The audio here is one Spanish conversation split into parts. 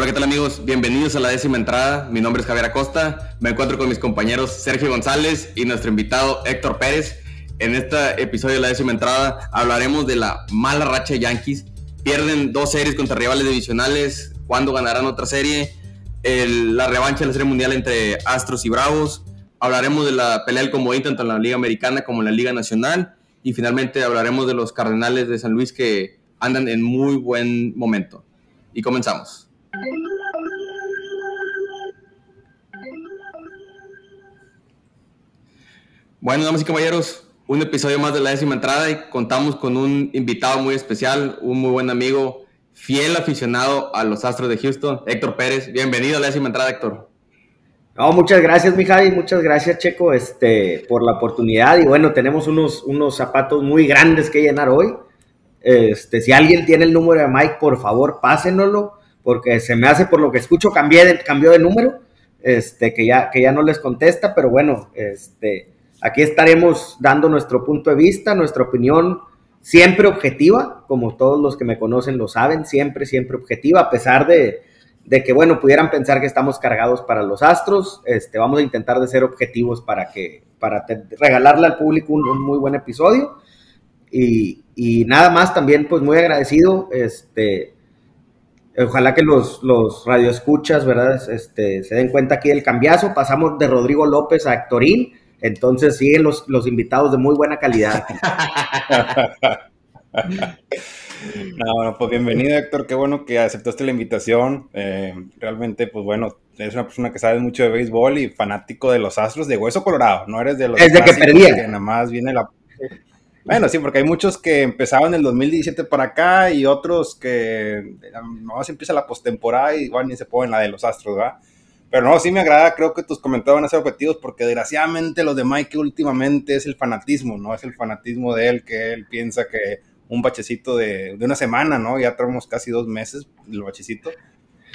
Hola, ¿qué tal amigos? Bienvenidos a la décima entrada. Mi nombre es Javier Acosta. Me encuentro con mis compañeros Sergio González y nuestro invitado Héctor Pérez. En este episodio de la décima entrada hablaremos de la mala racha de Yankees. Pierden dos series contra rivales divisionales. ¿Cuándo ganarán otra serie? la revancha de la serie mundial entre Astros y Bravos. Hablaremos de la pelea del comodín tanto en la Liga Americana como en la Liga Nacional. Y finalmente hablaremos de los Cardenales de San Luis que andan en muy buen momento. Y comenzamos. Bueno, damas y caballeros, un episodio más de la décima entrada y contamos con un invitado muy especial, un muy buen amigo, fiel aficionado a los Astros de Houston, Héctor Pérez. Bienvenido a la décima entrada, Héctor. No, muchas gracias, mi Javi, muchas gracias, Checo, este, por la oportunidad. Y bueno, tenemos unos, unos zapatos muy grandes que llenar hoy. Este, si alguien tiene el número de Mike, por favor, pásenoslo, porque se me hace, por lo que escucho, cambié de, cambió de número, este, que ya, que ya no les contesta, pero bueno, este, Aquí estaremos dando nuestro punto de vista, nuestra opinión, siempre objetiva, como todos los que me conocen lo saben, siempre, siempre objetiva, a pesar de, que, bueno, pudieran pensar que estamos cargados para los astros, este, vamos a intentar de ser objetivos para que, para regalarle al público un, muy buen episodio. Y, nada más también, pues muy agradecido, este, ojalá que los, los radioescuchas, ¿verdad? Este, se den cuenta aquí del cambiazo, pasamos de Rodrigo López a Héctorín, entonces siguen los, los invitados de muy buena calidad. no, bueno, pues bienvenido Héctor, qué bueno que aceptaste la invitación. Eh, realmente, pues bueno, eres una persona que sabe mucho de béisbol y fanático de los Astros de Hueso Colorado, no eres de los Desde que perdía. Que nada más viene la... Bueno, sí, porque hay muchos que empezaban en el 2017 para acá y otros que no más empieza la postemporada y igual ni se ponen la de los Astros, ¿verdad? Pero no, sí me agrada, creo que tus comentarios van a ser objetivos porque desgraciadamente los de Mike últimamente es el fanatismo, ¿no? Es el fanatismo de él, que él piensa que un bachecito de, de una semana, ¿no? Ya tenemos casi dos meses el bachecito.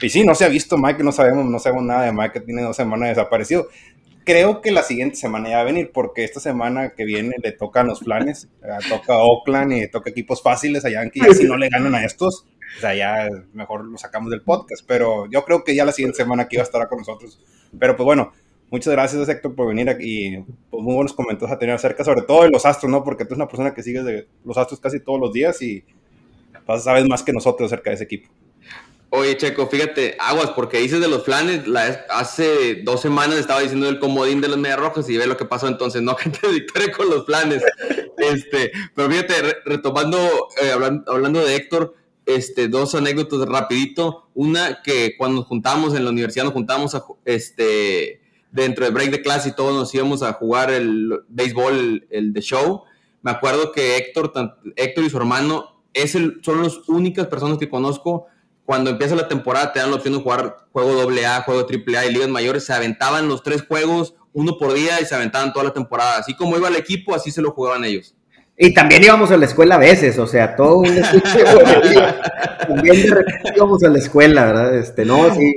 Y sí, no se ha visto Mike, no sabemos, no sabemos nada de Mike, que tiene dos semanas desaparecido. Creo que la siguiente semana ya va a venir, porque esta semana que viene le tocan los planes, eh, toca Oakland y toca equipos fáciles a Yankee, y si no le ganan a estos, o sea, ya mejor lo sacamos del podcast, pero yo creo que ya la siguiente semana aquí va a estar con nosotros. Pero pues bueno, muchas gracias Héctor por venir aquí pues, muy buenos comentarios a tener acerca, sobre todo de los astros, ¿no? Porque tú eres una persona que sigue de los astros casi todos los días y pues, sabes más que nosotros acerca de ese equipo. Oye, Checo, fíjate, aguas, porque dices de los planes, la, hace dos semanas estaba diciendo el comodín de los Medias Rojas y ve lo que pasó entonces, no te victoria con los planes. este, pero fíjate, retomando, eh, hablando, hablando de Héctor, este, dos anécdotas rapidito. Una que cuando nos juntamos en la universidad, nos juntamos este, dentro de break de clase y todos nos íbamos a jugar el béisbol, el, de show. Me acuerdo que Héctor, Héctor y su hermano es el, son las únicas personas que conozco. Cuando empieza la temporada te dan la opción de jugar juego AA, juego AAA y ligas mayores. Se aventaban los tres juegos, uno por día y se aventaban toda la temporada. Así como iba el equipo, así se lo jugaban ellos. Y también íbamos a la escuela a veces, o sea, todo un También íbamos a la escuela, ¿verdad? Este, no, sí,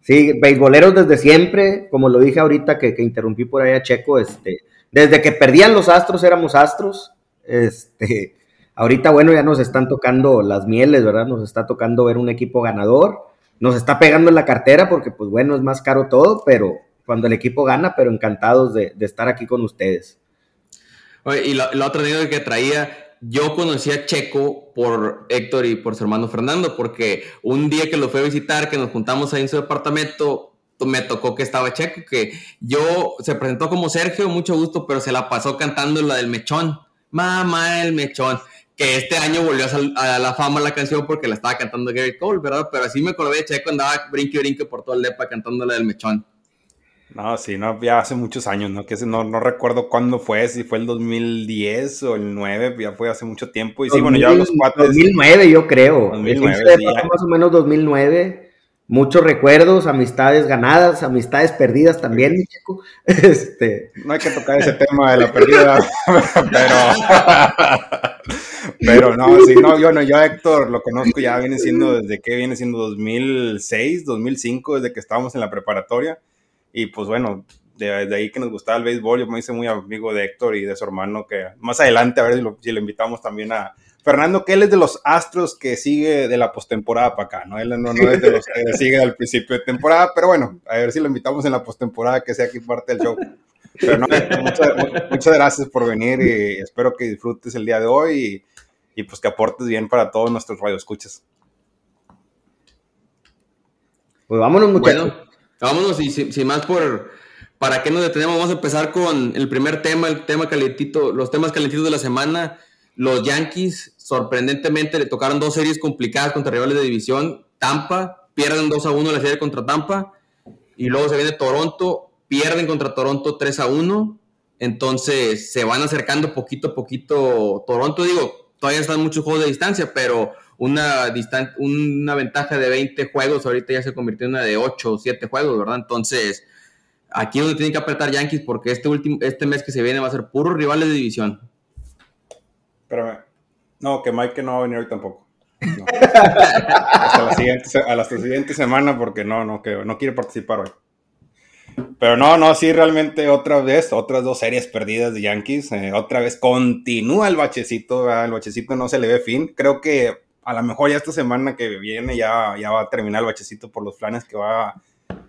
sí, beisboleros desde siempre, como lo dije ahorita que, que interrumpí por ahí a Checo, este, desde que perdían los astros éramos astros, este, ahorita bueno, ya nos están tocando las mieles, ¿verdad? Nos está tocando ver un equipo ganador, nos está pegando en la cartera porque pues bueno, es más caro todo, pero cuando el equipo gana, pero encantados de, estar aquí con ustedes y la, otra anécdota que traía, yo conocí a Checo por Héctor y por su hermano Fernando, porque un día que lo fui a visitar, que nos juntamos ahí en su departamento, me tocó que estaba Checo, que yo se presentó como Sergio, mucho gusto, pero se la pasó cantando la del mechón. Mamá, el mechón. Que este año volvió a, la fama la canción porque la estaba cantando Gary Cole, ¿verdad? Pero así me acordé de Checo, andaba brinque brinque por todo el depa cantando la del mechón. No, sí, no, ya hace muchos años, ¿no? Que no, no recuerdo cuándo fue, si fue el 2010 o el 9, ya fue hace mucho tiempo. Y sí, bueno, ya los cuatro. 2009, yo creo. 2009, sí, Más o menos 2009. Muchos recuerdos, amistades ganadas, amistades perdidas también, mi chico. Este... No hay que tocar ese tema de la pérdida, pero. pero no, sí, no, yo no, yo a Héctor lo conozco ya viene siendo desde que viene siendo 2006, 2005, desde que estábamos en la preparatoria. Y pues bueno, de, ahí que nos gustaba el béisbol. Yo me hice muy amigo de Héctor y de su hermano, que más adelante a ver si lo, si lo invitamos también a, Fernando, que él es de los astros que sigue de la postemporada para acá, ¿no? Él no, es de los que sigue al principio de temporada, pero bueno, a ver si lo invitamos en la postemporada, que sea aquí parte del show. Pero no, muchas, gracias por venir y espero que disfrutes el día de hoy y, pues que aportes bien para todos nuestros radioescuchas. Pues vámonos, muchachos. Bueno, vámonos y sin, más por, ¿para qué nos detenemos? Vamos a empezar con el primer tema, el tema calentito, los temas calentitos de la semana. Los Yankees, sorprendentemente, le tocaron dos series complicadas contra rivales de división. Tampa, pierden 2 a 1 la serie contra Tampa. Y luego se viene Toronto, pierden contra Toronto 3 a 1. Entonces se van acercando poquito a poquito. Toronto, digo, todavía están muchos juegos de distancia, pero una, una ventaja de 20 juegos ahorita ya se convirtió en una de 8 o 7 juegos, ¿verdad? Entonces, aquí es donde tienen que apretar Yankees porque este, último, este mes que se viene va a ser puros rivales de división. Espérame. No, que Mike no va a venir hoy tampoco. Hasta la siguiente, a la siguiente semana porque no, no, que no quiere participar hoy. Pero no, no, sí, realmente otra vez, otras dos series perdidas de Yankees. Eh, otra vez continúa el bachecito, el bachecito no se le ve fin. Creo que a lo mejor ya esta semana que viene ya, ya va a terminar el bachecito por los planes que va a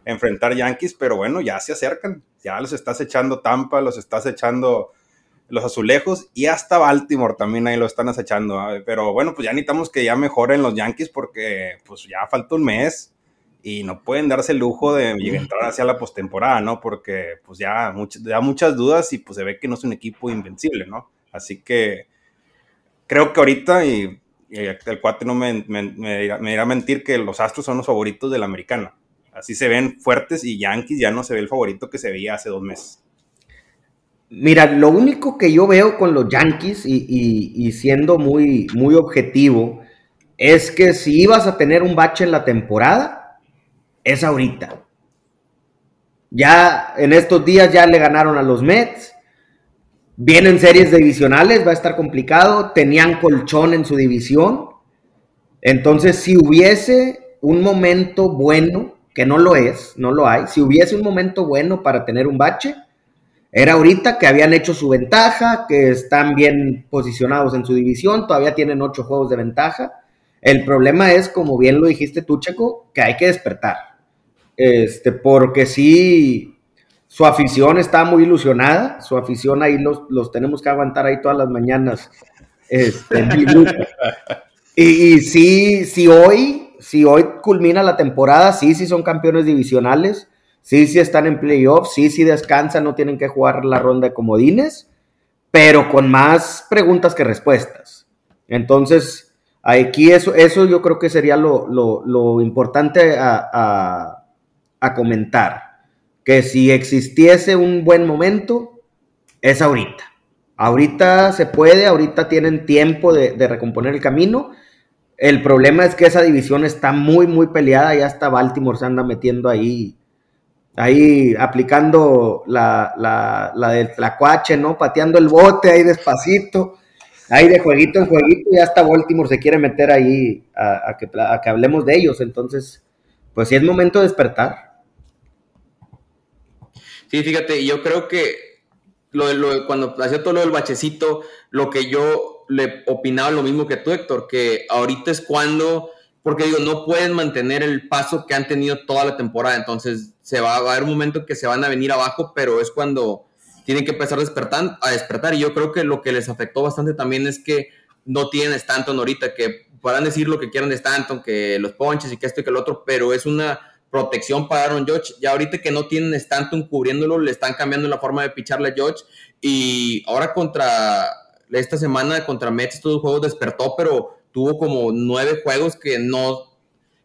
enfrentar Yankees, pero bueno, ya se acercan. Ya los estás echando Tampa, los estás echando los azulejos y hasta Baltimore también ahí lo están acechando. Pero bueno, pues ya necesitamos que ya mejoren los Yankees porque pues ya falta un mes y no pueden darse el lujo de entrar hacia la postemporada, ¿no? Porque pues ya da muchas dudas y pues se ve que no es un equipo invencible, ¿no? Así que creo que ahorita, y, el cuate no me, me, me, dirá, a mentir que los Astros son los favoritos de la americana. Así se ven fuertes y Yankees ya no se ve el favorito que se veía hace dos meses. Mira, lo único que yo veo con los Yankees y, siendo muy, muy objetivo es que si ibas a tener un bache en la temporada, es ahorita. Ya en estos días ya le ganaron a los Mets. Vienen series divisionales, va a estar complicado. Tenían colchón en su división. Entonces, si hubiese un momento bueno, que no lo es, no lo hay, si hubiese un momento bueno para tener un bache, era ahorita que habían hecho su ventaja, que están bien posicionados en su división, todavía tienen ocho juegos de ventaja. El problema es, como bien lo dijiste tú, Checo, que hay que despertar. Este, porque sí, su afición está muy ilusionada, su afición ahí los, los tenemos que aguantar ahí todas las mañanas. Este, y, sí, sí hoy, si hoy culmina la temporada, sí, sí son campeones divisionales Sí, sí están en playoffs, sí, sí descansan, no tienen que jugar la ronda de comodines, pero con más preguntas que respuestas. Entonces, aquí eso, eso yo creo que sería lo, importante a, comentar. Que si existiese un buen momento, es ahorita. Ahorita se puede, ahorita tienen tiempo de, recomponer el camino. El problema es que esa división está muy, muy peleada. Ya hasta Baltimore se anda metiendo ahí ahí aplicando la, la, la del tlacuache, ¿no? Pateando el bote ahí despacito, ahí de jueguito en jueguito, y hasta Baltimore se quiere meter ahí a, que, a que hablemos de ellos. Entonces, pues sí es momento de despertar. Sí, fíjate, yo creo que lo, lo, cuando hacía todo lo del bachecito, lo que yo le opinaba lo mismo que tú, Héctor, que ahorita es cuando porque digo, no pueden mantener el paso que han tenido toda la temporada, entonces se va, a haber un momento que se van a venir abajo, pero es cuando tienen que empezar a despertar, a despertar, y yo creo que lo que les afectó bastante también es que no tienen Stanton ahorita, que puedan decir lo que quieran de Stanton, que los ponches y que esto y que el otro, pero es una protección para Aaron Judge. Ya ahorita que no tienen Stanton cubriéndolo, le están cambiando la forma de picharle a Judge. Y ahora contra esta semana contra Mets, estos juegos despertó, pero tuvo como nueve juegos que no,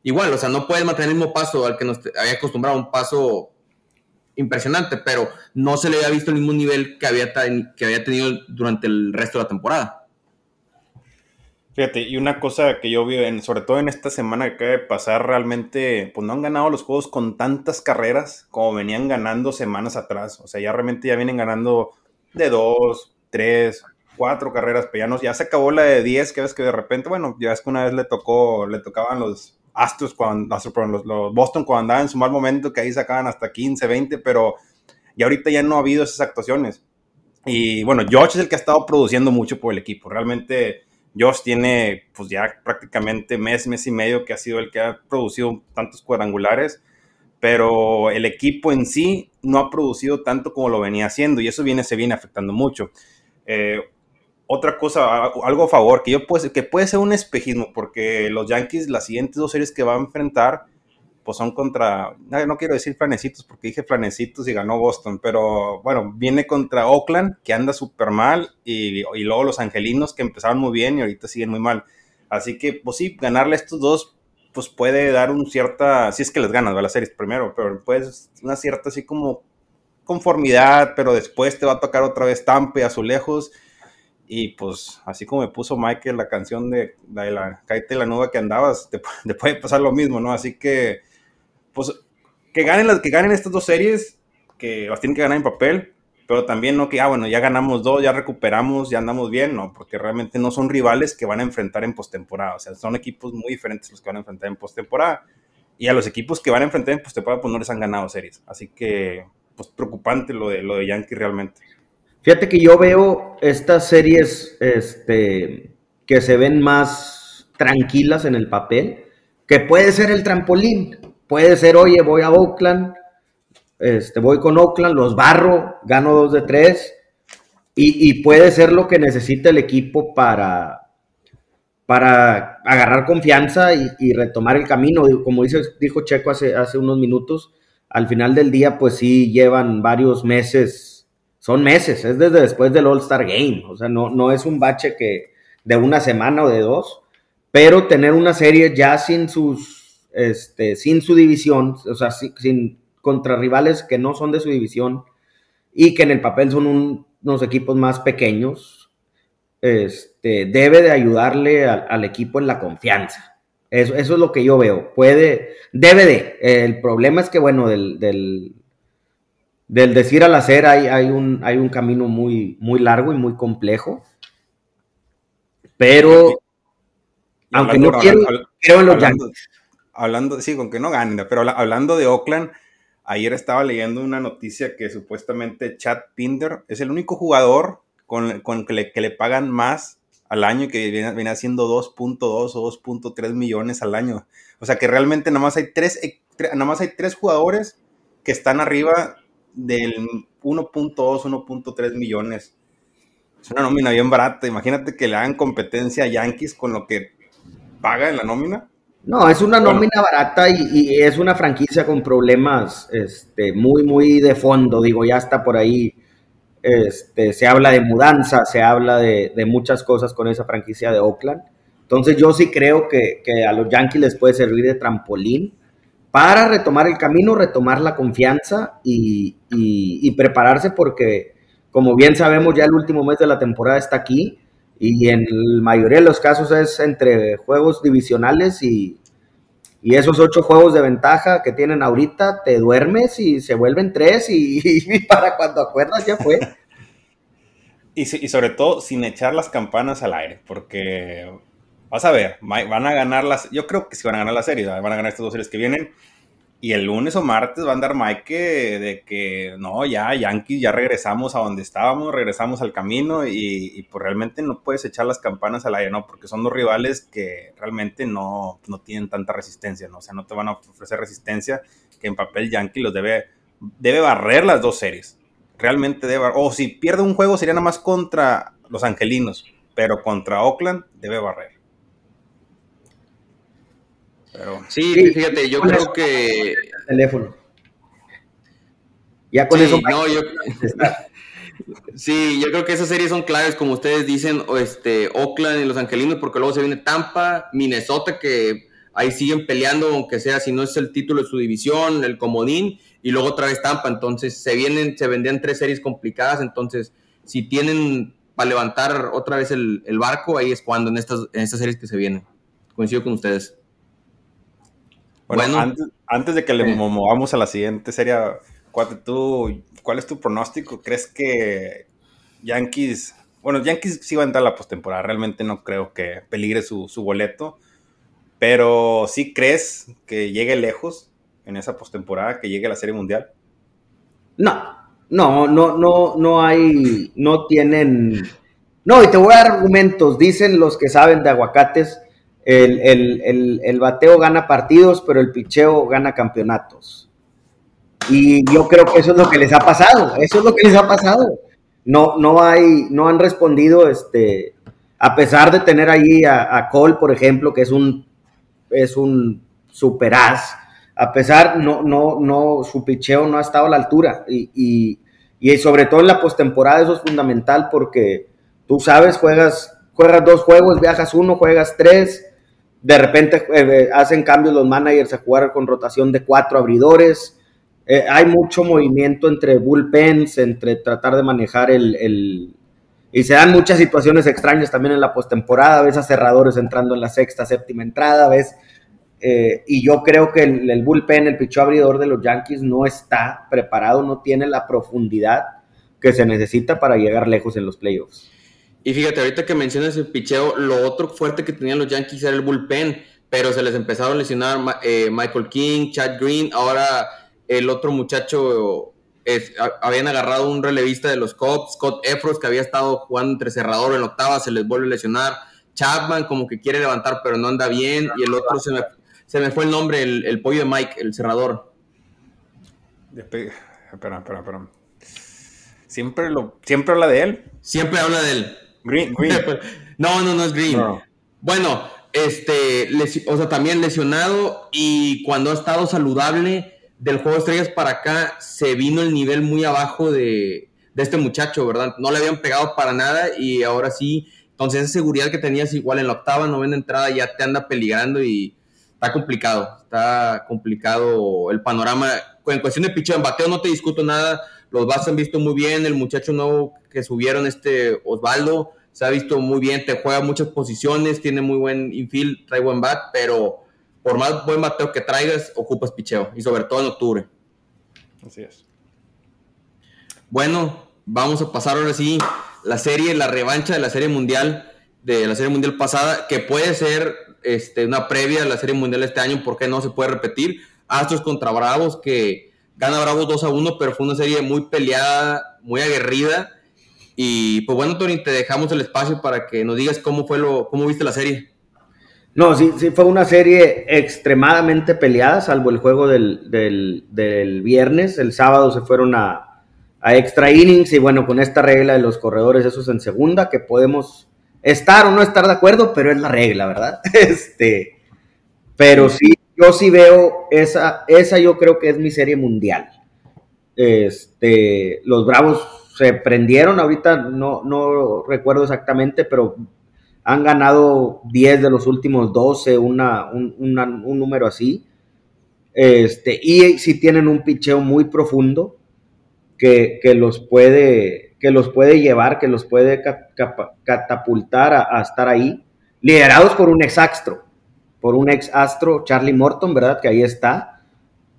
igual, o sea, no puede mantener el mismo paso al que nos había acostumbrado, un paso impresionante, pero no se le había visto el mismo nivel que había, que había tenido durante el resto de la temporada. Fíjate, y una cosa que yo vi, en, sobre todo en esta semana que acaba de pasar, realmente, pues no han ganado los juegos con tantas carreras como venían ganando semanas atrás. O sea, ya realmente ya vienen ganando de dos, tres, cuatro carreras, pero ya, no, ya se acabó la de 10, que ves que de repente, bueno, ya es que una vez le tocó, le tocaban los Astros, cuando, los, Boston cuando andaban en su mal momento, que ahí sacaban hasta 15, 20, pero y ahorita ya no ha habido esas actuaciones. Y bueno, Josh es el que ha estado produciendo mucho por el equipo. Realmente Josh tiene pues ya prácticamente mes, mes y medio que ha sido el que ha producido tantos cuadrangulares, pero el equipo en sí no ha producido tanto como lo venía haciendo y eso viene, se viene afectando mucho. Eh, otra cosa, algo a favor, que, yo puede, que puede ser un espejismo, porque los Yankees, las siguientes dos series que van a enfrentar, pues son contra, no, quiero decir flanecitos porque dije flanecitos y ganó Boston, pero bueno, viene contra Oakland, que anda súper mal, y, luego los Angelinos, que empezaron muy bien y ahorita siguen muy mal. Así que, pues sí, ganarle a estos dos, pues puede dar un cierta, si es que les ganas, va la series primero, pero pues una cierta así como conformidad, pero después te va a tocar otra vez Tampa y Azulejos, y pues, así como me puso Michael la canción de, de la Caite la que andabas, te, puede pasar lo mismo, ¿no? Así que, pues, que ganen, las, que ganen estas dos series, que las tienen que ganar en papel, pero también no que, ah, bueno, ya ganamos dos, ya recuperamos, ya andamos bien, no, porque realmente no son rivales que van a enfrentar en postemporada, o sea, son equipos muy diferentes los que van a enfrentar en postemporada. Y a los equipos que van a enfrentar en postemporada, pues no les han ganado series. Así que, pues preocupante lo de, lo de Yankee realmente. Fíjate que yo veo estas series este, que se ven más tranquilas en el papel, que puede ser el trampolín, puede ser, oye, voy a Oakland, este, voy con Oakland, los barro, gano dos de tres, y, puede ser lo que necesita el equipo para, para agarrar confianza y, retomar el camino. Como dice, dijo Checo hace, hace unos minutos, al final del día, pues sí llevan varios meses son meses, es desde después del All-Star Game, o sea, no, no es un bache que de una semana o de dos, pero tener una serie ya sin sus, este, sin su división, o sea, sin, contra rivales que no son de su división y que en el papel son unos equipos más pequeños, este, debe de ayudarle al, equipo en la confianza. Eso, eso, es lo que yo veo. Puede, debe de. El problema es que, bueno, del, del decir al hacer hay, hay, un, hay un camino muy, muy largo y muy complejo. Pero, aunque no quiero, creo en los hablando, hablando, sí, con que no ganen, pero hablando de Oakland, ayer estaba leyendo una noticia que supuestamente Chad Pinder es el único jugador con, con que, le, que, le, pagan más al año que viene, viene haciendo 2.2 o 2.3 millones al año. O sea que realmente nada más hay tres, eh, nada más hay tres jugadores que están arriba del 1.2, 1.3 millones. Es una nómina bien barata. Imagínate que le hagan competencia a Yankees con lo que paga en la nómina. No, es una nómina barata y, es una franquicia con problemas este, muy, muy de fondo. Digo, ya está por ahí. Este, se habla de mudanza, se habla de, muchas cosas con esa franquicia de Oakland. Entonces yo sí creo que, que a los Yankees les puede servir de trampolín para retomar el camino, retomar la confianza y, prepararse porque, como bien sabemos, ya el último mes de la temporada está aquí y en la mayoría de los casos es entre juegos divisionales y, esos ocho juegos de ventaja que tienen ahorita, te duermes y se vuelven tres y, para cuando acuerdas ya fue. y, y sobre todo sin echar las campanas al aire, porque vas a ver, van a ganar las, yo creo que sí van a ganar la serie, van a ganar estas dos series que vienen. Y el lunes o martes va a andar Mike de que no, ya Yankees, ya regresamos a donde estábamos, regresamos al camino y, pues realmente no puedes echar las campanas al aire, ¿no? Porque son dos rivales que realmente no, no tienen tanta resistencia, ¿no? O sea, no te van a ofrecer resistencia que en papel Yankee los debe, debe barrer las dos series. Realmente debe, o si pierde un juego sería nada más contra los angelinos, pero contra Oakland debe barrer sí, fíjate, yo creo que. Teléfono. Ya con eso. sí, yo creo que esas series son claves, como ustedes dicen, este, Oakland y Los Angelinos, porque luego se viene Tampa, Minnesota, que ahí siguen peleando, aunque sea si no es el título de su división, el comodín, y luego otra vez Tampa. Entonces se vienen, se vendían tres series complicadas. Entonces, si tienen para levantar otra vez el, barco, ahí es cuando en estas, en estas series que se vienen. Coincido con ustedes. Bueno, Antes, de que le movamos a la siguiente serie, ¿tú, ¿cuál es tu pronóstico? ¿Crees que Yankees, bueno, Yankees sí va a entrar a la postemporada, realmente no creo que peligre su, boleto, pero ¿sí crees que llegue lejos en esa postemporada, que llegue a la Serie Mundial? No, No, no, no, no hay, no tienen. No, y te voy a dar argumentos. Dicen los que saben de aguacates, el, el bateo gana partidos, pero el picheo gana campeonatos. Y yo creo que eso es lo que les ha pasado. Eso es lo que les ha pasado no, no hay, no han respondido, este, a pesar de tener ahí a, Cole, por ejemplo, que es un, es un superaz, a pesar, no, no, no, su picheo no ha estado a la altura y, sobre todo en la postemporada eso es fundamental porque tú sabes, juegas, juegas dos juegos, viajas uno, juegas tres, de repente eh, hacen cambios los managers a jugar con rotación de cuatro abridores, eh, hay mucho movimiento entre bullpens, entre tratar de manejar el, Y se dan muchas situaciones extrañas también en la postemporada, ves a cerradores entrando en la sexta, séptima entrada, ves... Eh, y yo creo que el, bullpen, el pichó abridor de los Yankees no está preparado, no tiene la profundidad que se necesita para llegar lejos en los playoffs. Y fíjate, ahorita que mencionas el picheo, lo otro fuerte que tenían los Yankees era el bullpen, pero se les empezaron a lesionar eh, Michael King, Chad Green, ahora el otro muchacho habían agarrado un relevista de los Cubs, Scott Efros, que había estado jugando entre cerrador en octava, se les vuelve a lesionar. Chapman como que quiere levantar, pero no anda bien. Y el otro se me, se me fue el nombre, el, pollo de Mike, el cerrador. Espera, espera, espera. Siempre, lo, siempre habla de él. Siempre habla de él. Green, Green. No, no, no es Green. Bueno, este, o sea, también lesionado y cuando ha estado saludable del juego de estrellas para acá se vino el nivel muy abajo de, este muchacho, ¿verdad? No le habían pegado para nada y ahora sí, entonces esa seguridad que tenías igual en la octava, novena entrada ya te anda peligrando y está complicado, está complicado el panorama. En cuestión de picheo, en bateo no te discuto nada, los Bass han visto muy bien, el muchacho nuevo que subieron, este Osvaldo, se ha visto muy bien, te juega muchas posiciones, tiene muy buen infield, trae buen bat, pero por más buen bateo que traigas, ocupas picheo. Y sobre todo en octubre. Así es. Bueno, vamos a pasar ahora sí la serie, la revancha de la serie mundial, de la serie mundial pasada, que puede ser este, una previa de la serie mundial este año, porque no se puede repetir. Astros contra Bravos, que gana Bravos 2 a 1, pero fue una serie muy peleada, muy aguerrida. Y pues bueno, Tony, te dejamos el espacio para que nos digas cómo fue lo, cómo viste la serie. No, sí, sí, fue una serie extremadamente peleada, salvo el juego del, viernes. El sábado se fueron a, extra innings y bueno, con esta regla de los corredores, eso es en segunda, que podemos estar o no estar de acuerdo, pero es la regla, ¿verdad? Este, pero sí, yo sí veo esa, esa yo creo que es mi serie mundial. Este, los Bravos se prendieron, ahorita no, no recuerdo exactamente, pero han ganado 10 de los últimos 12, una, un, número así. Este, y si tienen un picheo muy profundo que, los, puede, que los puede llevar, que los puede catapultar a, estar ahí, liderados por un ex astro, por un ex astro, Charlie Morton, ¿verdad? Que ahí está.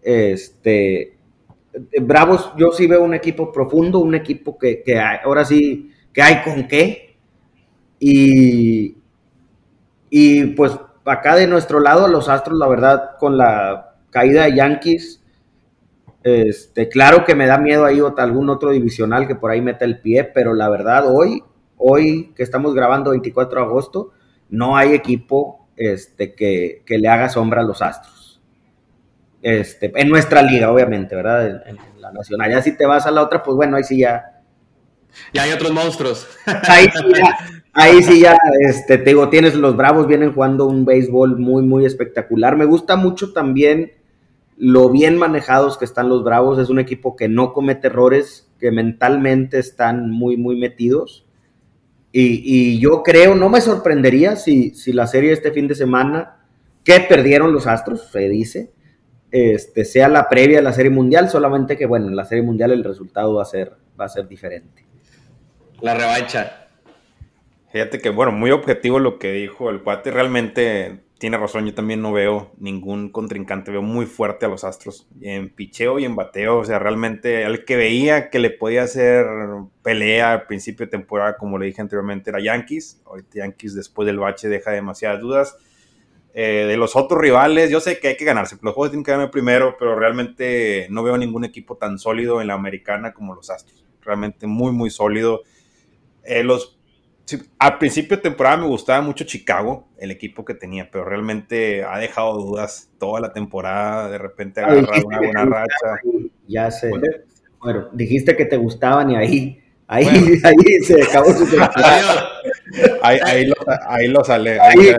Este, Bravos, yo sí veo un equipo profundo, un equipo que, que ahora sí, que hay con qué, y, y pues acá de nuestro lado, los Astros, la verdad, con la caída de Yankees, este, claro que me da miedo ahí algún otro divisional que por ahí meta el pie, pero la verdad, hoy, hoy que estamos grabando 24 de agosto, no hay equipo este, que, le haga sombra a los Astros. Este, en nuestra liga, obviamente, ¿verdad? En, la nacional. Ya si te vas a la otra, pues bueno, ahí sí ya. Ya hay otros monstruos. Ahí sí ya, Ahí sí ya, este, te digo, tienes los Bravos, vienen jugando un béisbol muy, muy espectacular. Me gusta mucho también lo bien manejados que están los Bravos. Es un equipo que no comete errores, que mentalmente están muy, muy metidos. Y, yo creo, no me sorprendería si, si, la serie este fin de semana, que perdieron los Astros, se dice, este, sea la previa de la Serie Mundial, solamente que, bueno, en la Serie Mundial el resultado va a ser, va a ser diferente. La revancha. Fíjate que, bueno, muy objetivo lo que dijo el cuate. Realmente tiene razón, yo también no veo ningún contrincante, veo muy fuerte a los Astros en picheo y en bateo. O sea, realmente el que veía que le podía hacer pelea al principio de temporada, como le dije anteriormente, era Yankees. Ahorita Yankees después del bache deja demasiadas dudas. Eh, de los otros rivales, yo sé que hay que ganarse, los juegos tienen que ganar primero, pero realmente no veo ningún equipo tan sólido en la americana como los Astros. Realmente muy, muy sólido. Eh, los, al principio de temporada me gustaba mucho Chicago, el equipo que tenía, pero realmente ha dejado dudas toda la temporada. De repente agarra una buena racha. Ya sé. Bueno, dijiste que te gustaban y ahí Ahí, ahí se acabó su ahí, ahí, lo, ahí lo sale. Ahí,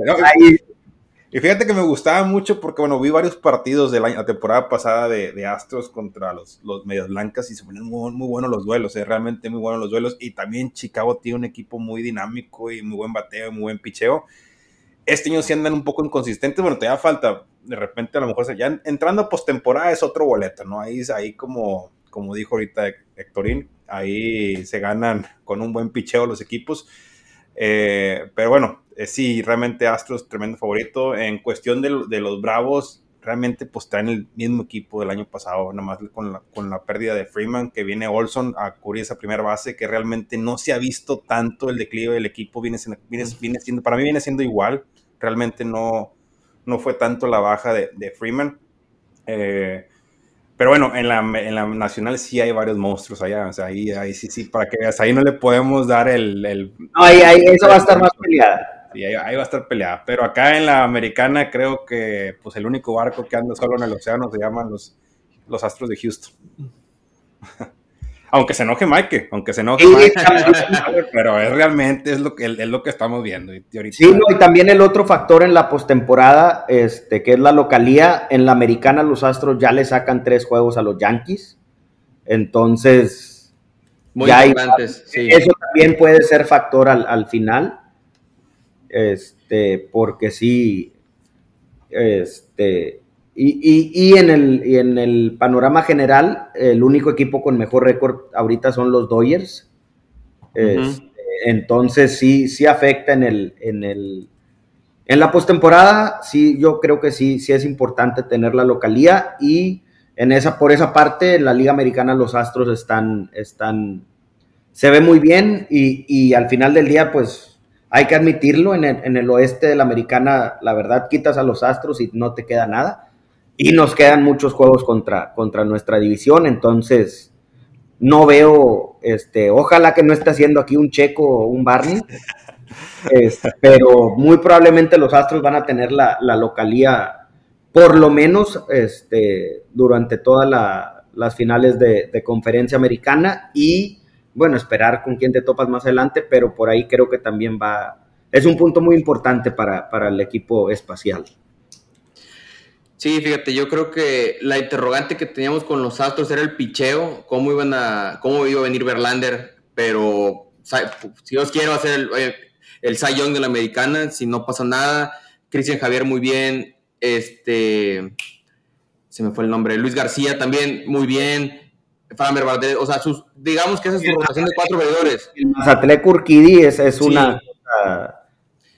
y fíjate que me gustaba mucho porque, bueno, vi varios partidos de la, temporada pasada de, Astros contra los, los Medias Blancas y se ponen muy, muy buenos los duelos, eh, realmente muy buenos los duelos. Y también Chicago tiene un equipo muy dinámico y muy buen bateo y muy buen picheo. Este año sí andan un poco inconsistentes, bueno, te da falta, de repente a lo mejor ya entrando a postemporada es otro boleto, ¿no? Ahí, ahí como, como dijo ahorita Héctorín, ahí se ganan con un buen picheo los equipos. Eh, pero bueno, eh, sí, realmente Astros tremendo favorito. En cuestión de, los Bravos, realmente pues traen el mismo equipo del año pasado, nada más con la, con la pérdida de Freeman, que viene Olson a cubrir esa primera base, que realmente no se ha visto tanto el declive del equipo, viene siendo, viene, siendo para mí viene siendo igual, realmente no, no fue tanto la baja de, de Freeman. Eh, pero bueno, en la, en la nacional sí hay varios monstruos allá. O sea, ahí, ahí sí, sí, para que veas, ahí no le podemos dar el. el no, ahí, ahí eso va a estar más peleada. Sí, ahí, va a estar peleada. Pero acá en la americana creo que pues el único barco que anda solo en el océano se llaman los, los Astros de Houston. Aunque se enoje Mike, aunque se enoje Mike, pero es realmente es lo que es lo que estamos viendo. Y sí, y también el otro factor en la postemporada, este, que es la localía, en la americana los Astros ya le sacan tres juegos a los Yankees. Entonces, muy importantes, sí. Eso también puede ser factor al, al final. Este, porque sí, este, y, en el, en el panorama general, el único equipo con mejor récord ahorita son los Dodgers. Este, entonces sí, sí afecta en el, en el en la postemporada, sí, yo creo que sí, sí es importante tener la localía y en esa, por esa parte, en la Liga Americana los Astros están, están, se ve muy bien y, y al final del día, pues hay que admitirlo, en el, en el, oeste de la Americana, la verdad, quitas a los Astros y no te queda nada. Y nos quedan muchos juegos contra, contra nuestra división, entonces no veo, este, ojalá que no esté haciendo aquí un Checo o un Barney, pero muy probablemente los Astros van a tener la, localía, por lo menos este, durante todas las finales de, conferencia americana y bueno, esperar con quién te topas más adelante, pero por ahí creo que también va, es un punto muy importante para, para el equipo espacial. Sí, fíjate, yo creo que la interrogante que teníamos con los Astros era el picheo, cómo iban a, cómo iba a venir Verlander, pero si Dios a ser el, el Cy de la americana, si no pasa nada. Cristian Javier muy bien, este, se me fue el nombre, Luis García también muy bien, Framer Valdez, o sea, sus, digamos que esa es su rotación de cuatro veedores. El Mazatlán Urquidi es, es una...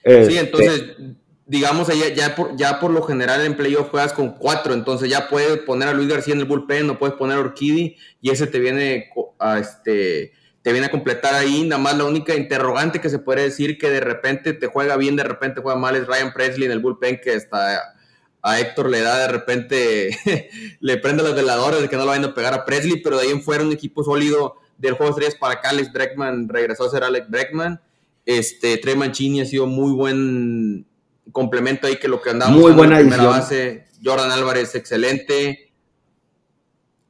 sí, entonces digamos, ya, ya, por, ya por lo general en playoff juegas con cuatro, entonces ya puedes poner a Luis García en el bullpen, no puedes poner a Orquidi y ese te viene a, este, te viene a completar ahí. Nada más la única interrogante que se puede decir que de repente te juega bien, de repente juega mal es Ryan Presley en el bullpen, que hasta a Héctor le da de repente, le prende las veladoras de que no lo vayan a pegar a Presley, pero de ahí en fuera un equipo sólido del juego de estrellas para acá, Alex Breckman regresó a ser Alex Breckman. Este, Trey Mancini ha sido muy buen complemento ahí que lo que andamos Muy buena en la base. Jordan Álvarez, excelente.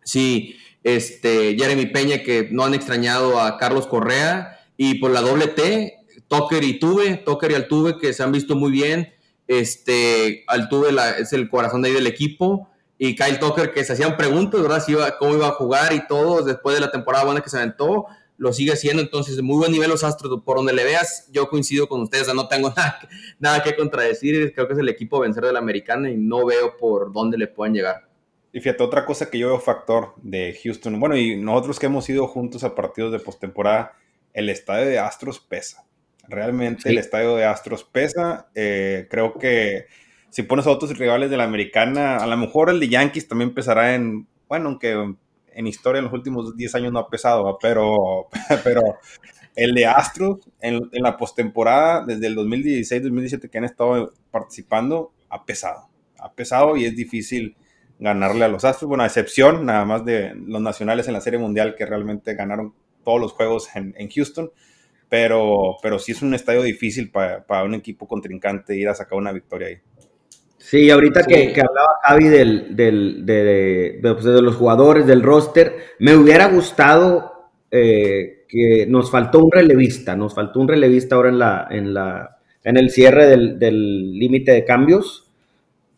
Sí, este, Jeremy Peña, que no han extrañado a Carlos Correa. Y por la doble T, Tucker y Tuve, Tucker y Altuve, que se han visto muy bien. Este, Altuve la, es el corazón de ahí del equipo. Y Kyle Tucker, que se hacían preguntas, ¿verdad? Si iba, cómo iba a jugar y todo después de la temporada buena que se aventó lo sigue haciendo, entonces muy buen nivel los Astros, por donde le veas, yo coincido con ustedes, no tengo nada, nada que contradecir, creo que es el equipo vencer del americano y no veo por dónde le pueden llegar. Y fíjate, otra cosa que yo veo factor de Houston, bueno, y nosotros que hemos ido juntos a partidos de postemporada, el estadio de Astros pesa. Realmente el estadio de Astros pesa. Eh, creo que si pones a otros rivales de la americana, a lo mejor el de Yankees también pesará en, bueno, aunque en historia en los últimos 10 años no ha pesado, pero, pero el de Astros en, la postemporada, desde el 2016-2017 que han estado participando, ha pesado. Ha pesado y es difícil ganarle a los Astros. Bueno, a excepción nada más de los nacionales en la Serie Mundial que realmente ganaron todos los juegos en, Houston. Pero, pero sí es un estadio difícil para, un equipo contrincante ir a sacar una victoria ahí. Sí, ahorita Que, hablaba Javi del, de, pues, de, los jugadores, del roster, me hubiera gustado eh, que nos faltó un relevista, nos faltó un relevista ahora en la, en la, en el cierre del límite de cambios,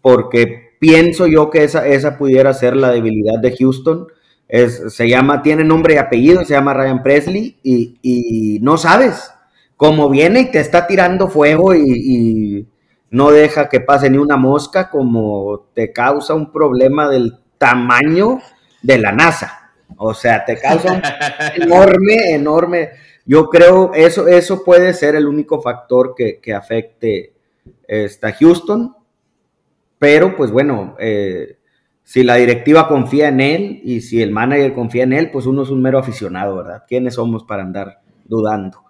porque pienso yo que esa, esa pudiera ser la debilidad de Houston. Es, se llama, tiene nombre y apellido, se llama Ryan Presley y, no sabes cómo viene y te está tirando fuego y, no deja que pase ni una mosca, como te causa un problema del tamaño de la NASA. O sea, te causa un enorme, enorme. Yo creo eso, eso puede ser el único factor que, que afecte esta Houston pero pues bueno, eh, si la directiva confía en él y si el manager confía en él, pues uno es un mero aficionado, ¿verdad? ¿Quiénes somos para andar dudando?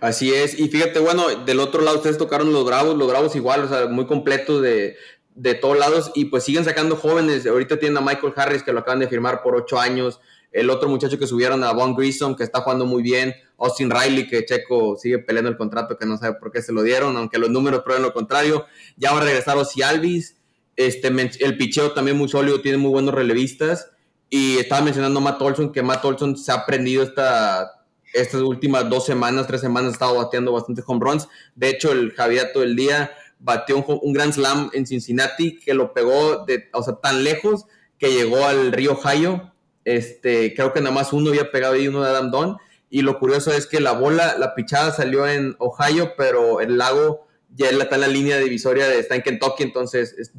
Así es, y fíjate, bueno, del otro lado ustedes tocaron los Bravos, los Bravos igual, o sea, muy completos de, de todos lados y pues siguen sacando jóvenes. Ahorita tienen a Michael Harris que lo acaban de firmar por ocho años. El otro muchacho que subieron a Von Grissom que está jugando muy bien. Austin Riley que Checo sigue peleando el contrato que no sabe por qué se lo dieron, aunque los números prueben lo contrario. Ya va a regresar Ozzy Alvis. Este, el picheo también muy sólido, tiene muy buenos relevistas. Y estaba mencionando a Matt Olson, que Matt Olson se ha aprendido esta, estas últimas dos semanas, tres semanas, ha estado bateando bastantes home runs. De hecho, el Javier todo el día bateó un, un Grand Slam en Cincinnati que lo pegó de, o sea, tan lejos que llegó al río Ohio. Este, creo que nada más uno había pegado ahí, uno de Adam Don. Y lo curioso es que la bola, la pichada salió en Ohio, pero el lago ya está en la línea divisoria, de, está en Kentucky, entonces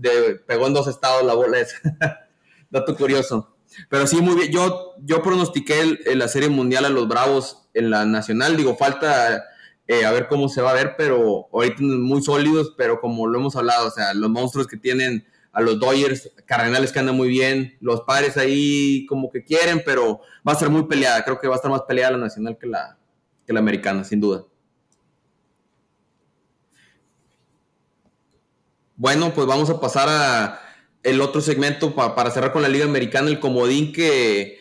pegó en dos estados la bola. Es dato curioso. Pero sí, muy bien. Yo, yo pronostiqué la Serie Mundial a los Bravos en la Nacional. Digo, falta eh, a ver cómo se va a ver, pero ahorita muy sólidos, pero como lo hemos hablado, o sea, los monstruos que tienen a los Dodgers, Cardenales que andan muy bien, los padres ahí como que quieren, pero va a ser muy peleada. Creo que va a estar más peleada la nacional que la, que la americana, sin duda. Bueno, pues vamos a pasar a el otro segmento para cerrar con la Liga Americana, el comodín que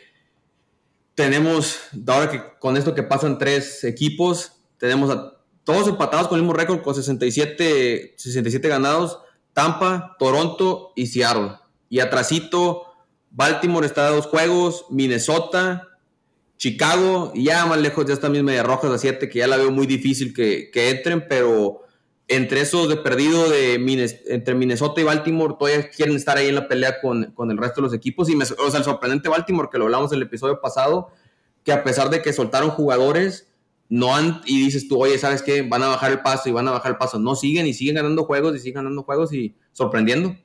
tenemos, ahora que con esto que pasan tres equipos, tenemos a todos empatados con el mismo récord, con 67, 67 ganados, Tampa, Toronto y Seattle. Y atrasito, Baltimore está a dos juegos, Minnesota, Chicago, y ya más lejos ya están mis medias rojas a siete, que ya la veo muy difícil que, entren, pero entre esos de perdido de entre Minnesota y Baltimore todavía quieren estar ahí en la pelea con, el resto de los equipos. Y me, o sea, el sorprendente Baltimore, que lo hablamos en el episodio pasado, que a pesar de que soltaron jugadores, no han, y dices tú, oye, ¿sabes qué? Van a bajar el paso y van a bajar el paso. No siguen y siguen ganando juegos y siguen ganando juegos y sorprendiendo.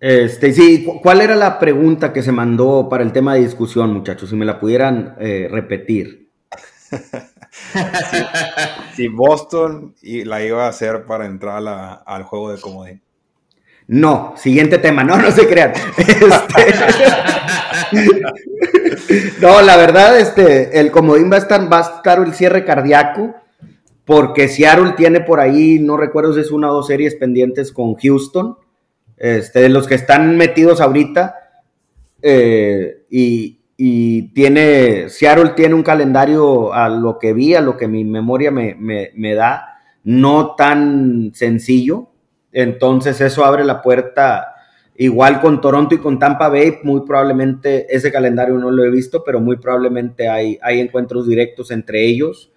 Este, sí, ¿cuál era la pregunta que se mandó para el tema de discusión, muchachos? Si me la pudieran eh, repetir. si, Boston la iba a hacer para entrar al juego de comodín. No, siguiente tema, no, no se crean. Este, no, la verdad, este, el comodín va a estar, va a estar el cierre cardíaco, porque Seattle tiene por ahí, no recuerdo si es una o dos series pendientes con Houston, este, de los que están metidos ahorita, eh, y, tiene, Seattle tiene un calendario a lo que vi, a lo que mi memoria me, me da, no tan sencillo, entonces eso abre la puerta Igual con Toronto y con Tampa Bay, muy probablemente ese calendario no lo he visto, pero muy probablemente hay, hay encuentros directos entre ellos.